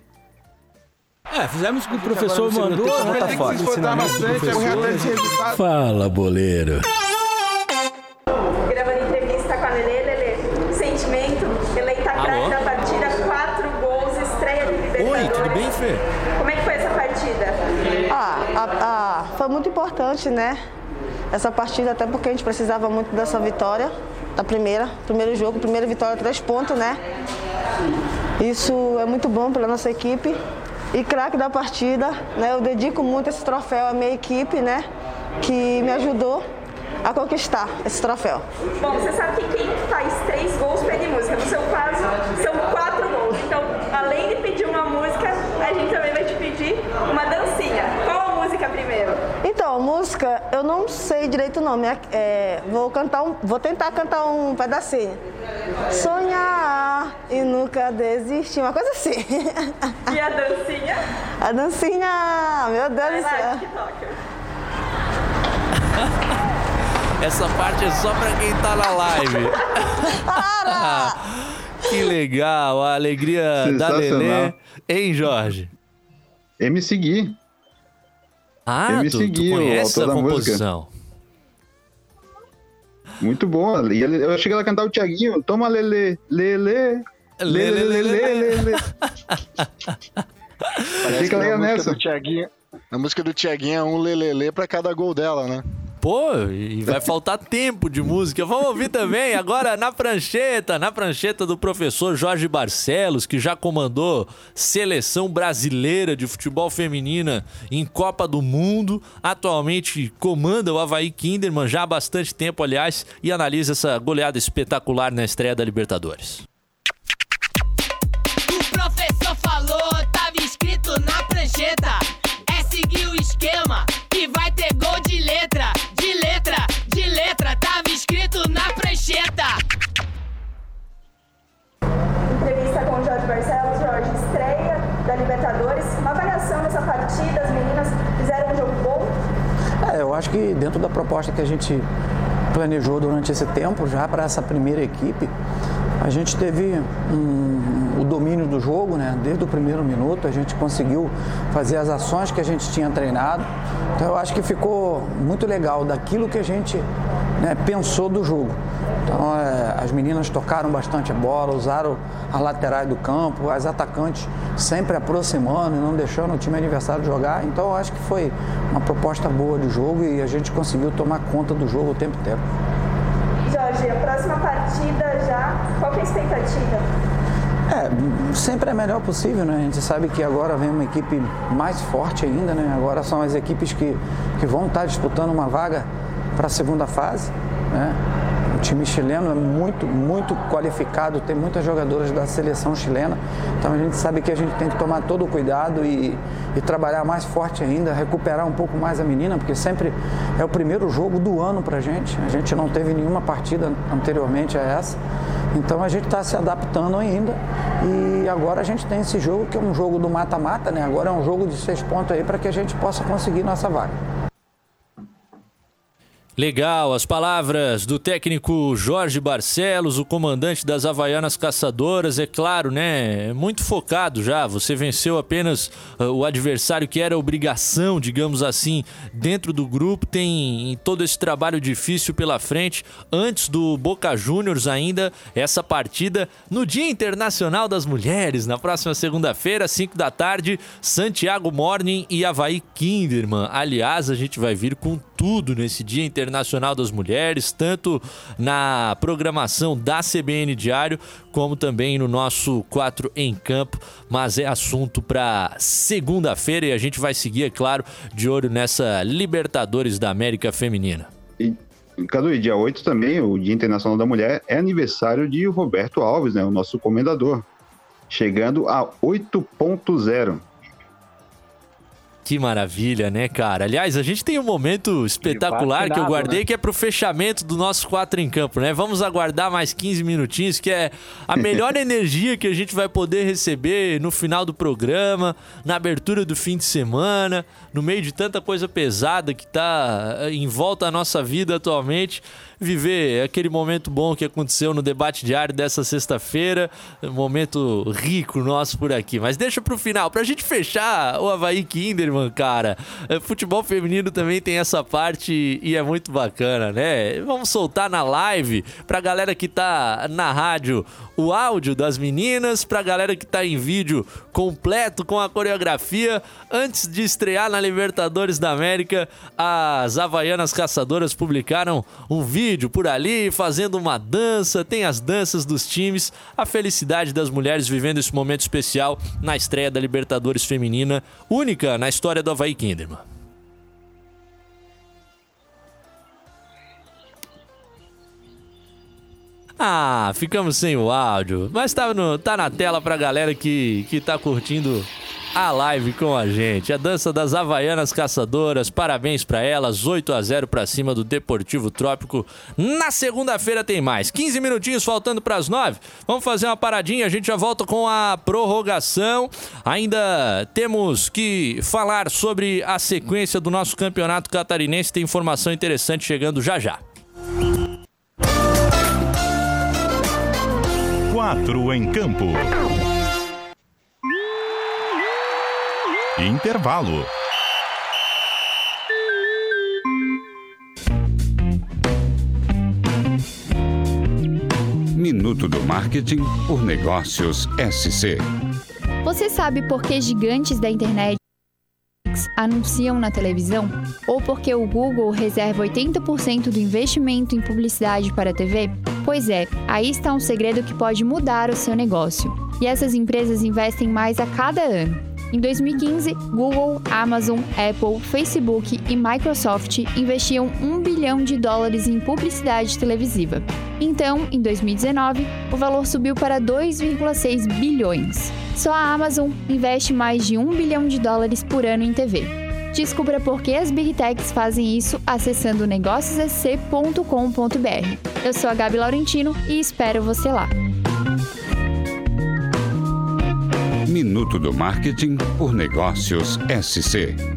É, fizemos o que o professor mandou. Tá fora. Fala, boleiro. Gravando entrevista com a Lelê, Lelê. Sentimento, eleita craque da partida, quatro gols, estreia de Libertadores. Oi, tudo bem, Fê? Como é que foi essa partida? Ah, a, a, foi muito importante, né? Essa partida, até porque a gente precisava muito dessa vitória, da primeira, primeiro jogo, primeira vitória, três pontos, né? Isso é muito bom pela nossa equipe. E craque da partida, né? Eu dedico muito esse troféu à minha equipe, né? Que me ajudou a conquistar esse troféu. Bom, você sabe que quem faz três gols pede música. No seu caso, são quatro gols. Então, além de pedir uma música, a gente também vai te pedir uma dancinha. Qual a música primeiro? Então, música, eu não sei direito o nome. É, é, vou cantar um, vou tentar cantar um pedacinho. Sonhar e nunca desistir, uma coisa assim. E a dancinha? <laughs> A dancinha, meu Deus do céu. Essa parte é só pra quem tá na live. Para! <laughs> que legal, a alegria da Lelê. Hein, Jorge? MC Gui. Ah, MC tu, Gui, tu conhece a composição? Muito bom. E eu cheguei a cantar o Tiaguinho. Toma Lelê, Lelê. Lelê, Lelê, Lelê, Lelê. Fica legal nessa. A música do Tiaguinho é um lelele pra cada gol dela, né? Pô, e vai faltar tempo de música. Vamos ouvir também agora na prancheta, na prancheta do professor Jorge Barcelos, que já comandou seleção brasileira de futebol feminina em Copa do Mundo. Atualmente comanda o Havaí Kinderman já há bastante tempo, aliás, e analisa essa goleada espetacular na estreia da Libertadores. O professor falou, tava escrito na prancheta. É seguir o esquema Entrevista com o Jorge Barcelos. Jorge, estreia da Libertadores. Uma avaliação dessa partida, as meninas fizeram um jogo bom? É, eu acho que dentro da proposta que a gente planejou durante esse tempo, já para essa primeira equipe, a gente teve um, o domínio do jogo, né? Desde o primeiro minuto a gente conseguiu fazer as ações que a gente tinha treinado. Então eu acho que ficou muito legal daquilo que a gente né, pensou do jogo. Então, é, as meninas tocaram bastante a bola, usaram as laterais do campo, as atacantes sempre aproximando e não deixando o time adversário jogar. Então, eu acho que foi uma proposta boa de jogo e a gente conseguiu tomar conta do jogo o tempo inteiro. Jorge, a próxima partida já, qual é a expectativa? É, sempre é melhor possível, né? A gente sabe que agora vem uma equipe mais forte ainda, né? Agora são as equipes que, que vão estar disputando uma vaga para a segunda fase, né? O time chileno é muito, muito qualificado, tem muitas jogadoras da seleção chilena, então a gente sabe que a gente tem que tomar todo o cuidado e, e trabalhar mais forte ainda, recuperar um pouco mais a menina, porque sempre é o primeiro jogo do ano para a gente. A gente não teve nenhuma partida anteriormente a essa. Então a gente está se adaptando ainda e agora a gente tem esse jogo que é um jogo do mata-mata, né? Agora é um jogo de seis pontos aí para que a gente possa conseguir nossa vaga. Legal, as palavras do técnico Jorge Barcelos, o comandante das Havaianas Caçadoras, é claro, né? Muito focado já. Você venceu apenas uh, o adversário que era obrigação, digamos assim, dentro do grupo. Tem todo esse trabalho difícil pela frente. Antes do Boca Juniors, ainda, essa partida no Dia Internacional das Mulheres, na próxima segunda-feira, 5 da tarde, Santiago Morning e Havaí Kinderman. Aliás, a gente vai vir com tudo nesse Dia Internacional das Mulheres, tanto na programação da CBN Diário, como também no nosso 4 em Campo. Mas é assunto para segunda-feira e a gente vai seguir, é claro, de olho nessa Libertadores da América Feminina. E, Cadu, e dia 8 também, o Dia Internacional da Mulher, é aniversário de Roberto Alves, né, o nosso comendador, chegando a 8.0. Que maravilha, né, cara? Aliás, a gente tem um momento espetacular que eu guardei, né? que é pro fechamento do nosso 4 em campo, né? Vamos aguardar mais 15 minutinhos, que é a melhor <laughs> energia que a gente vai poder receber no final do programa, na abertura do fim de semana, no meio de tanta coisa pesada que tá em volta à nossa vida atualmente viver aquele momento bom que aconteceu no debate diário dessa sexta-feira. Momento rico nosso por aqui. Mas deixa pro final, pra gente fechar o Havaí Kinderman, cara. É, futebol feminino também tem essa parte e é muito bacana, né? Vamos soltar na live pra galera que tá na rádio o áudio das meninas, pra galera que tá em vídeo completo com a coreografia. Antes de estrear na Libertadores da América, as Havaianas Caçadoras publicaram um vídeo por ali fazendo uma dança. Tem as danças dos times, a felicidade das mulheres vivendo esse momento especial na estreia da Libertadores Feminina, única na história do Havaí Kinderman. Ah, ficamos sem o áudio. Mas tá, no, tá na tela pra galera que, que tá curtindo a live com a gente. A dança das Havaianas Caçadoras. Parabéns para elas. 8 a 0 para cima do Deportivo Trópico. Na segunda-feira tem mais. 15 minutinhos faltando para as 9. Vamos fazer uma paradinha. A gente já volta com a prorrogação. Ainda temos que falar sobre a sequência do nosso campeonato catarinense. Tem informação interessante chegando já já. 4 em campo. Intervalo. Minuto do Marketing por Negócios SC. Você sabe por que gigantes da internet anunciam na televisão? Ou porque o Google reserva 80% do investimento em publicidade para a TV? Pois é, aí está um segredo que pode mudar o seu negócio. E essas empresas investem mais a cada ano. Em 2015, Google, Amazon, Apple, Facebook e Microsoft investiam 1 bilhão de dólares em publicidade televisiva. Então, em 2019, o valor subiu para 2,6 bilhões. Só a Amazon investe mais de 1 bilhão de dólares por ano em TV. Descubra por que as Big Techs fazem isso acessando negóciosec.com.br. Eu sou a Gabi Laurentino e espero você lá. Minuto do Marketing por Negócios SC.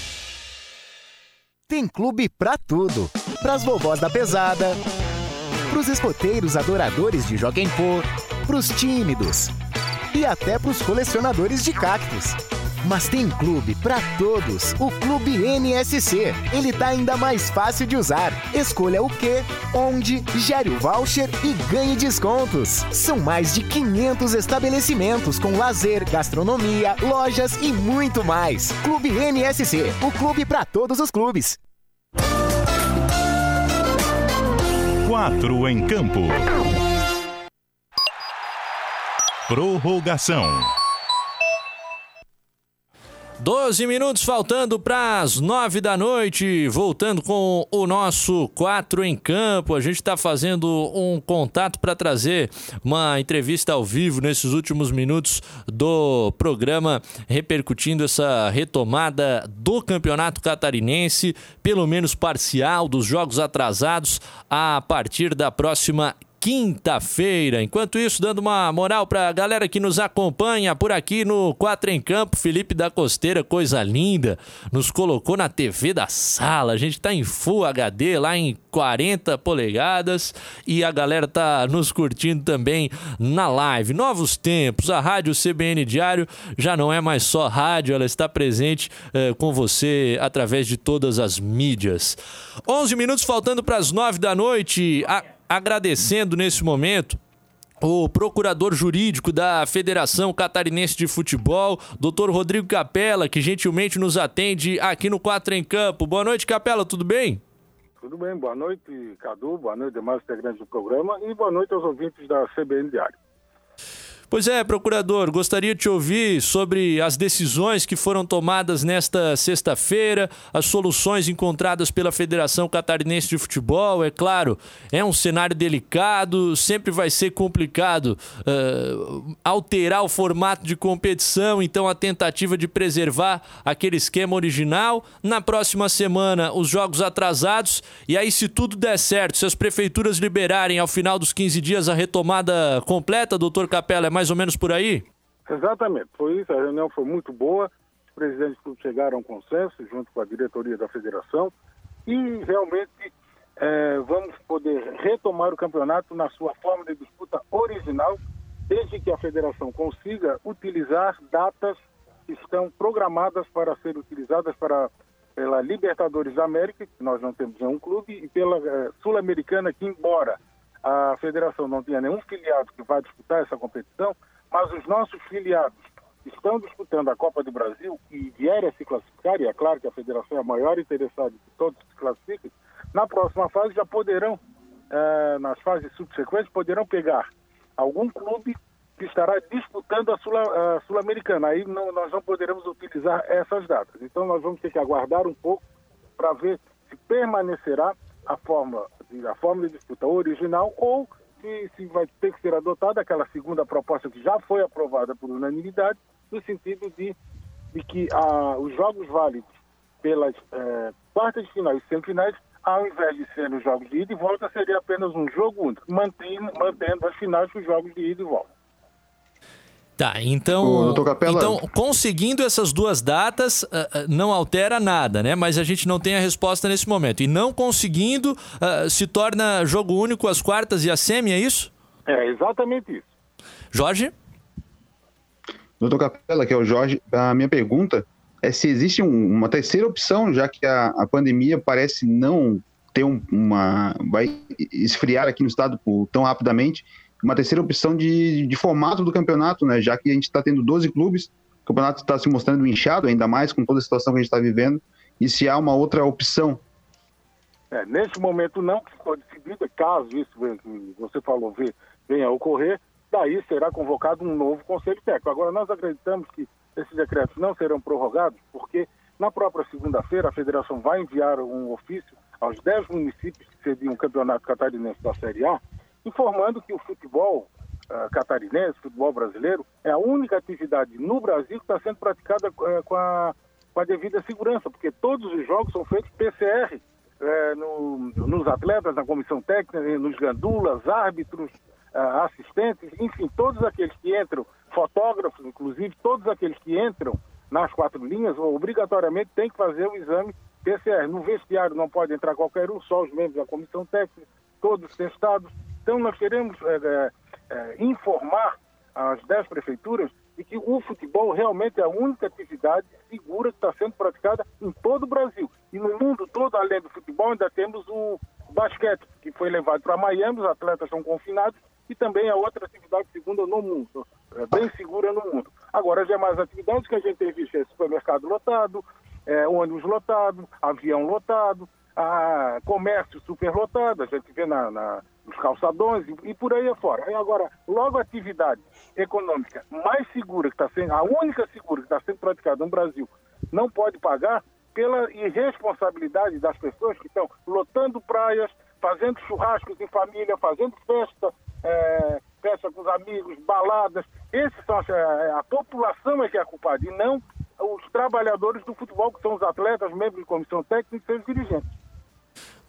Tem clube pra tudo. Pras vovós da pesada, pros escoteiros adoradores de Joguem Pô, pros tímidos e até pros colecionadores de cactos. Mas tem clube para todos. O Clube NSC. Ele tá ainda mais fácil de usar. Escolha o que, onde, gere o voucher e ganhe descontos. São mais de 500 estabelecimentos com lazer, gastronomia, lojas e muito mais. Clube NSC, o clube para todos os clubes. Quatro em campo. Prorrogação. 12 minutos faltando para as 9 da noite, voltando com o nosso 4 em campo. A gente está fazendo um contato para trazer uma entrevista ao vivo nesses últimos minutos do programa, repercutindo essa retomada do campeonato catarinense, pelo menos parcial, dos jogos atrasados a partir da próxima quinta-feira. Enquanto isso, dando uma moral para a galera que nos acompanha por aqui no Quatro em Campo, Felipe da Costeira, coisa linda, nos colocou na TV da sala. A gente tá em Full HD lá em 40 polegadas e a galera tá nos curtindo também na live. Novos tempos, a Rádio CBN Diário já não é mais só rádio, ela está presente eh, com você através de todas as mídias. 11 minutos faltando para as 9 da noite. A agradecendo nesse momento o procurador jurídico da Federação Catarinense de Futebol, doutor Rodrigo Capela, que gentilmente nos atende aqui no Quatro em Campo. Boa noite, Capela, tudo bem? Tudo bem, boa noite, Cadu, boa noite demais integrantes do programa e boa noite aos ouvintes da CBN Diário. Pois é, procurador, gostaria de te ouvir sobre as decisões que foram tomadas nesta sexta-feira, as soluções encontradas pela Federação Catarinense de Futebol. É claro, é um cenário delicado, sempre vai ser complicado uh, alterar o formato de competição, então a tentativa de preservar aquele esquema original. Na próxima semana, os jogos atrasados, e aí, se tudo der certo, se as prefeituras liberarem ao final dos 15 dias a retomada completa, doutor Capela, é mais mais ou menos por aí? Exatamente, foi isso. A reunião foi muito boa. Os presidentes chegaram a um consenso junto com a diretoria da federação e realmente é, vamos poder retomar o campeonato na sua forma de disputa original, desde que a federação consiga utilizar datas que estão programadas para serem utilizadas para pela Libertadores da América, que nós não temos nenhum clube, e pela é, Sul-Americana, que embora a federação não tinha nenhum filiado que vai disputar essa competição, mas os nossos filiados estão disputando a Copa do Brasil e vierem a se classificar, e é claro que a federação é a maior interessada que todos se classifiquem, na próxima fase já poderão, eh, nas fases subsequentes, poderão pegar algum clube que estará disputando a Sul-Americana. Sul Aí não, nós não poderemos utilizar essas datas. Então nós vamos ter que aguardar um pouco para ver se permanecerá a forma a forma de disputa original ou se, se vai ter que ser adotada aquela segunda proposta que já foi aprovada por unanimidade, no sentido de, de que ah, os jogos válidos pelas eh, quartas de finais e semifinais, ao invés de serem os jogos de ida e volta, seria apenas um jogo único, mantendo, mantendo as finais com os jogos de ida e volta. Tá, então, então conseguindo essas duas datas uh, não altera nada, né? Mas a gente não tem a resposta nesse momento. E não conseguindo uh, se torna jogo único as quartas e a semi, é isso? É exatamente isso. Jorge? Doutor Capela, que é o Jorge, a minha pergunta é se existe um, uma terceira opção, já que a, a pandemia parece não ter um, uma. vai esfriar aqui no estado tão rapidamente uma terceira opção de, de formato do campeonato, né? Já que a gente está tendo 12 clubes, o campeonato está se mostrando inchado, ainda mais com toda a situação que a gente está vivendo, e se há uma outra opção. É, neste momento não ficou decidido, caso isso que você falou venha a ocorrer, daí será convocado um novo conselho técnico. Agora, nós acreditamos que esses decretos não serão prorrogados, porque na própria segunda-feira a federação vai enviar um ofício aos 10 municípios que seriam o campeonato catarinense da Série A, informando que o futebol uh, catarinense, futebol brasileiro, é a única atividade no Brasil que está sendo praticada uh, com, a, com, a, devida segurança, porque todos os jogos são feitos PCR uh, no, nos atletas, na comissão técnica, nos gandulas, árbitros, assistentes, enfim, todos aqueles que entram, fotógrafos, inclusive, todos aqueles que entram nas quatro linhas, obrigatoriamente tem que fazer o exame PCR. No vestiário não pode entrar qualquer um, só os membros da comissão técnica, todos testados. Então, nós queremos é, é, informar as 10 prefeituras de que o futebol realmente é a única atividade segura que está sendo praticada em todo o Brasil. E no mundo todo, além do futebol, ainda temos o basquete, que foi levado para Miami, os atletas são confinados, e também é outra atividade segura no mundo, é bem segura no mundo. Agora, as demais atividades que a gente tem visto é supermercado lotado, é, ônibus lotado, avião lotado, a comércio superlotado, a gente vê na, na, nos calçadões e, e, por aí afora. E agora, logo a atividade econômica mais segura que está sendo, a única segura que está sendo praticada no Brasil, não pode pagar pela irresponsabilidade das pessoas que estão lotando praias, fazendo churrascos em família, fazendo festa, é, festa com os amigos, baladas. Esses são a, a população é que é a culpada e não os trabalhadores do futebol, que são os atletas, membros de comissão técnica e seus dirigentes.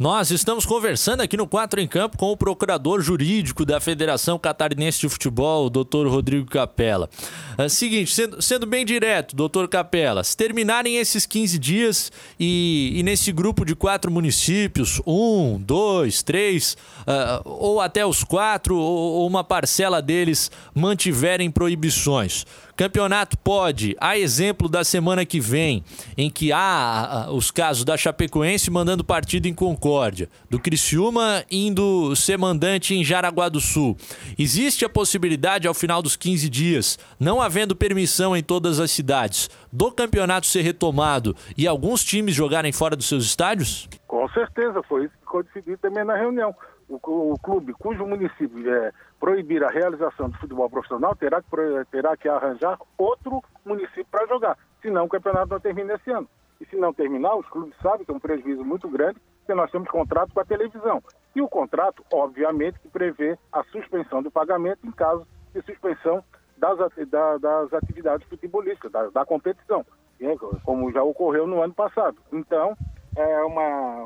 Nós estamos conversando aqui no Quatro em Campo com o procurador jurídico da Federação Catarinense de Futebol, o doutor Rodrigo Capella. É seguinte, sendo, sendo, bem direto, doutor Capella, se terminarem esses 15 dias e, e nesse grupo de quatro municípios, um, dois, três, uh, ou até os quatro, ou, ou uma parcela deles mantiverem proibições, Campeonato pode, a exemplo da semana que vem, em que há os casos da Chapecoense mandando partido em Concórdia, do Criciúma indo ser mandante em Jaraguá do Sul. Existe a possibilidade, ao final dos 15 dias, não havendo permissão em todas as cidades, do campeonato ser retomado e alguns times jogarem fora dos seus estádios? Com certeza, foi isso que ficou decidido também na reunião. O, o clube cujo município é, proibir a realização do futebol profissional, terá que, terá que arranjar outro município para jogar. Senão o campeonato não termina esse ano. E se não terminar, os clubes sabem que é um prejuízo muito grande, porque nós temos contrato com a televisão. E o contrato, obviamente, que prevê a suspensão do pagamento em caso de suspensão das, da, das atividades futebolísticas, da, da competição, né, como já ocorreu no ano passado. Então, é uma,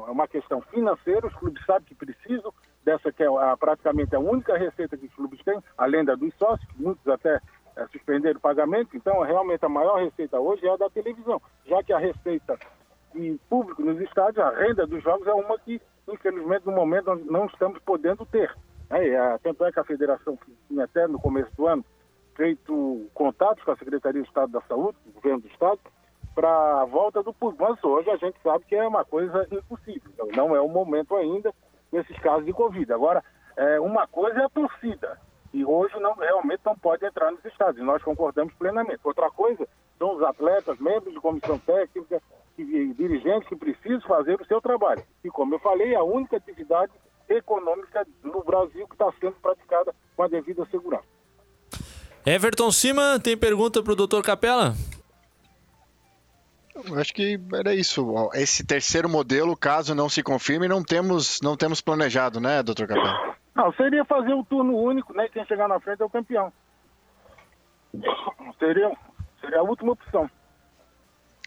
é uma questão financeira, os clubes sabem que precisam dessa que é a, praticamente a única receita que os clubes têm, além da dos sócios, muitos até é, suspenderam o pagamento. Então, realmente, a maior receita hoje é a da televisão, já que a receita de público nos estádios, a renda dos jogos é uma que, infelizmente, no momento não estamos podendo ter. É, tanto é que a federação tinha até no começo do ano feito contatos com a Secretaria de Estado da Saúde, o governo do Estado, para a volta do público. Mas hoje a gente sabe que é uma coisa impossível. Não é o momento ainda nesses casos de Covid. Agora, é, uma coisa é a torcida, e hoje não, realmente não pode entrar nos estados, e nós concordamos plenamente. Outra coisa são os atletas, membros de comissão técnica e dirigentes que precisam fazer o seu trabalho. E, como eu falei, é a única atividade econômica no Brasil que está sendo praticada com a devida segurança. Everton Cima, tem pergunta para o doutor Capela? Eu acho que era isso. Esse terceiro modelo, caso não se confirme, não temos, não temos planejado, né, doutor Capel? Não, seria fazer o turno único, né? Quem chegar na frente é o campeão. Seria, seria a última opção.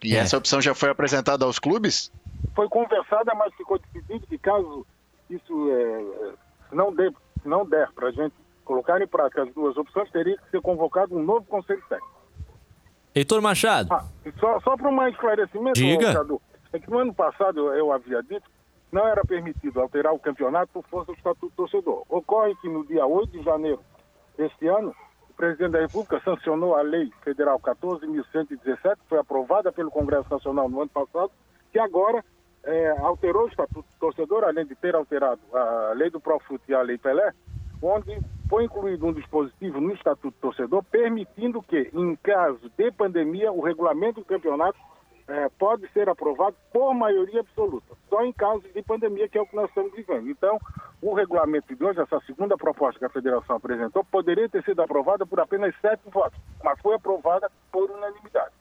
E é. essa opção já foi apresentada aos clubes? Foi conversada, mas ficou decidido que caso isso é, não, dê, não der para a gente colocar em prática as duas opções, teria que ser convocado um novo conselho técnico. Heitor Machado. Ah, só só para um esclarecimento, Diga. É que no ano passado eu, havia dito não era permitido alterar o campeonato por força do Estatuto do Torcedor. Ocorre que no dia 8 de janeiro deste ano, o presidente da República sancionou a Lei Federal 14.117, que foi aprovada pelo Congresso Nacional no ano passado, que agora é, alterou o Estatuto do Torcedor, além de ter alterado a Lei do Profut e a Lei Pelé, onde foi incluído um dispositivo no Estatuto do Torcedor permitindo que, em caso de pandemia, o regulamento do campeonato é, pode ser aprovado por maioria absoluta, só em caso de pandemia, que é o que nós estamos vivendo. Então, o regulamento de hoje, essa segunda proposta que a federação apresentou, poderia ter sido aprovada por apenas sete votos, mas foi aprovada por unanimidade.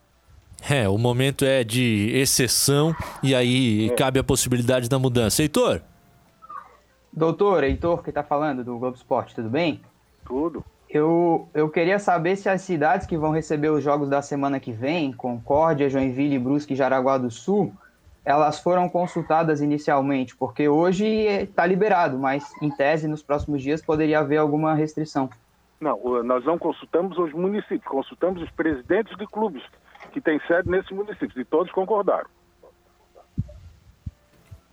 É, o momento é de exceção e aí é. cabe a possibilidade da mudança. Heitor? Doutor, Heitor, que está falando do Globo Esporte, tudo bem? Tudo. Eu, eu queria saber se as cidades que vão receber os jogos da semana que vem, Concórdia, Joinville, Brusque e Jaraguá do Sul, elas foram consultadas inicialmente, porque hoje está liberado, mas em tese, nos próximos dias, poderia haver alguma restrição. Não, nós não consultamos os municípios, consultamos os presidentes de clubes que têm sede nesses municípios, e todos concordaram.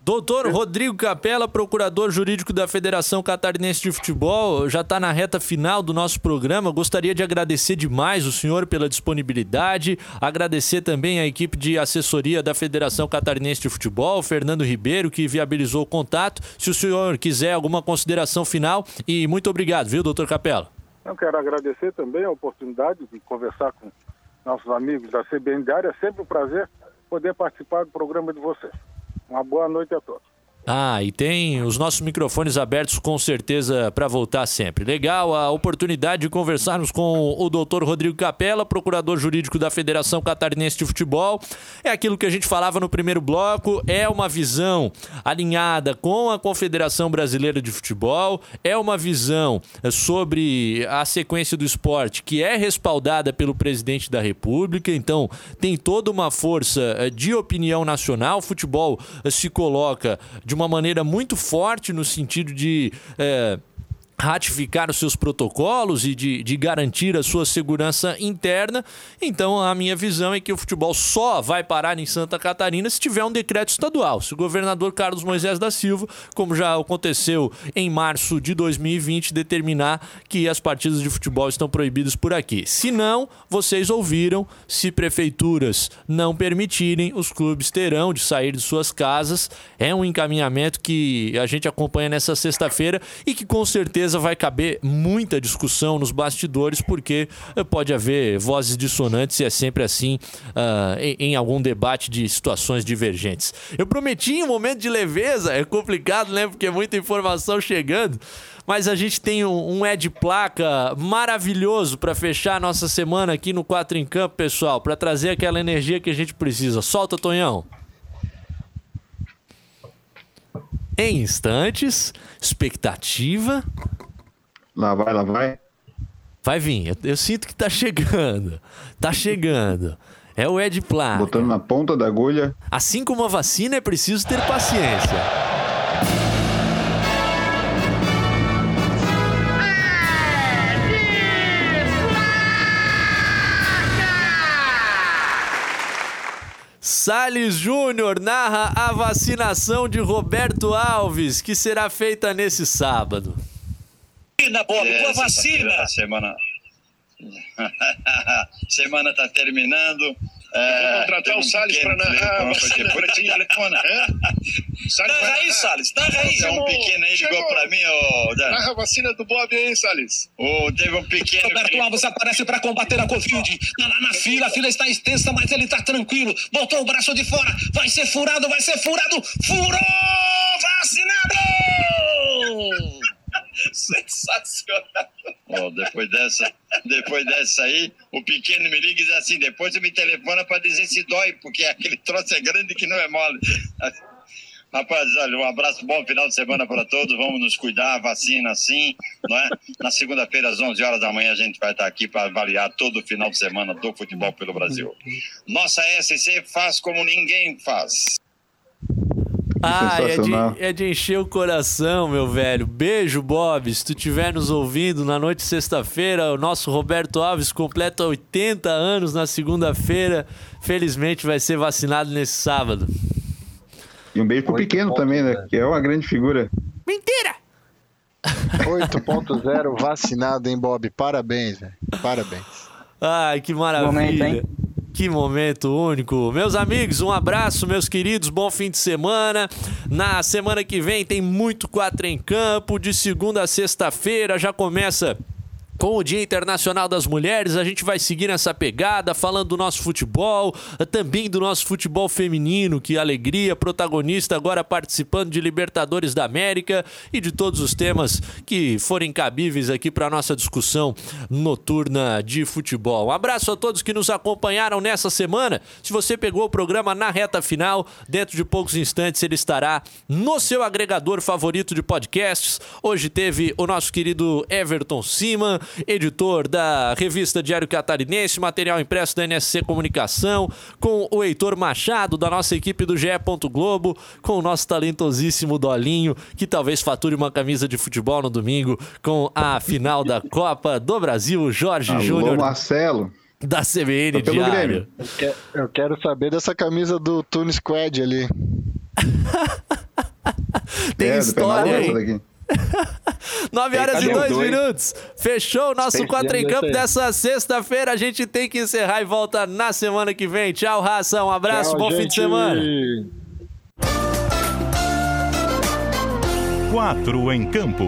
Doutor Rodrigo Capella, procurador jurídico da Federação Catarinense de Futebol, já está na reta final do nosso programa. Gostaria de agradecer demais o senhor pela disponibilidade, agradecer também a equipe de assessoria da Federação Catarinense de Futebol, Fernando Ribeiro, que viabilizou o contato. Se o senhor quiser alguma consideração final, e muito obrigado, viu, doutor Capella? Eu quero agradecer também a oportunidade de conversar com nossos amigos da CBN Diária. É sempre um prazer poder participar do programa de vocês. Uma boa noite a todos. Ah, e tem os nossos microfones abertos com certeza para voltar sempre. Legal a oportunidade de conversarmos com o doutor Rodrigo Capella, procurador jurídico da Federação Catarinense de Futebol. É aquilo que a gente falava no primeiro bloco, é uma visão alinhada com a Confederação Brasileira de Futebol, é uma visão sobre a sequência do esporte que é respaldada pelo presidente da República, então tem toda uma força eh, de opinião nacional. O futebol eh, se coloca de uma maneira muito forte no sentido de. É, ratificar os seus protocolos e de, de garantir a sua segurança interna. Então, a minha visão é que o futebol só vai parar em Santa Catarina se tiver um decreto estadual. Se o governador Carlos Moisés da Silva, como já aconteceu em março de 2020, determinar que as partidas de futebol estão proibidas por aqui. Se não, vocês ouviram, se prefeituras não permitirem, os clubes terão de sair de suas casas. É um encaminhamento que a gente acompanha nessa sexta-feira e que com certeza certeza vai caber muita discussão nos bastidores, porque eh, pode haver vozes dissonantes e é sempre assim uh, em, em, algum debate de situações divergentes. Eu prometi um momento de leveza, é complicado, né? Porque é muita informação chegando. Mas a gente tem um, um Ed Placa maravilhoso para fechar a nossa semana aqui no 4 em Campo, pessoal, para trazer aquela energia que a gente precisa. Solta, Tonhão. Em instantes, expectativa. Lá vai, lá vai. Vai vir. Eu, eu sinto que tá chegando. Tá chegando. É o Ed Placa. Botando na ponta da agulha. Assim como a vacina, é preciso ter paciência. Salles Júnior narra a vacinação de Roberto Alves, que será feita nesse sábado. Na Bob, é, com a vacina. Semana. <laughs> semana está terminando. É, vou contratar um o Salles para narrar a vacina. Telefone. Narra aí, Salles, narra aí. É um pequeno aí ligou para mim, ô Dan. Narra a vacina do Bob aí, Salles. Oh, teve um pequeno. Roberto Alves aparece para combater a Covid. Tá lá na fila, a fila está extensa, mas ele está tranquilo. Botou o braço de fora. Vai ser furado, vai ser furado. Furou! Vacinado! Sensacional. Oh, depois dessa, depois dessa aí, o pequeno me liga e diz assim, depois você me telefona para dizer se dói, porque aquele troço é grande que não é mole. Rapaz, olha, um abraço, bom final de semana para todos. Vamos nos cuidar, vacina sim, não é? Na segunda-feira, às 11 horas da manhã, a gente vai estar aqui para avaliar todo o final de semana do futebol pelo Brasil. Nossa SC faz como ninguém faz. Ah, é de, é de, encher o coração, meu velho. Beijo, Bob. Se tu estiver nos ouvindo na noite de sexta-feira, o nosso Roberto Alves completa 80 anos na segunda-feira. Felizmente vai ser vacinado nesse sábado. E um beijo pro pequeno também, né? Que é uma grande figura. Mentira! 8.0 vacinado, hein, Bob? Parabéns, velho. Parabéns. Ai, que maravilha. Momento, que momento único. Meus amigos, um abraço, meus queridos. Bom fim de semana. Na semana que vem tem muito quatro em campo. De segunda a sexta-feira já começa com o Dia Internacional das Mulheres, a gente vai seguir nessa pegada, falando do nosso futebol, também do nosso futebol feminino, que alegria, protagonista agora participando de Libertadores da América e de todos os temas que forem cabíveis aqui para nossa discussão noturna de futebol. Um abraço a todos que nos acompanharam nessa semana. Se você pegou o programa na reta final, dentro de poucos instantes ele estará no seu agregador favorito de podcasts. Hoje teve o nosso querido Everton Siman, editor da revista Diário Catarinense, material impresso da NSC Comunicação, com o Heitor Machado, da nossa equipe do GE. Globo, com o nosso talentosíssimo Dolinho, que talvez fature uma camisa de futebol no domingo com a final da Copa do Brasil, Jorge Júnior. Marcelo da CBN Diário. Eu quero, eu quero saber dessa camisa do Tune Squad ali. <laughs> Tem É, história, hein? Essa daqui. 9 horas e Cadê o 2 dois? minutos. Fechou o nosso Tem 4 em campo dessa sexta-feira. A gente tem que encerrar e volta na semana que vem. Tchau, raça. Um abraço, Tchau, bom fim de gente. semana. Quatro em campo.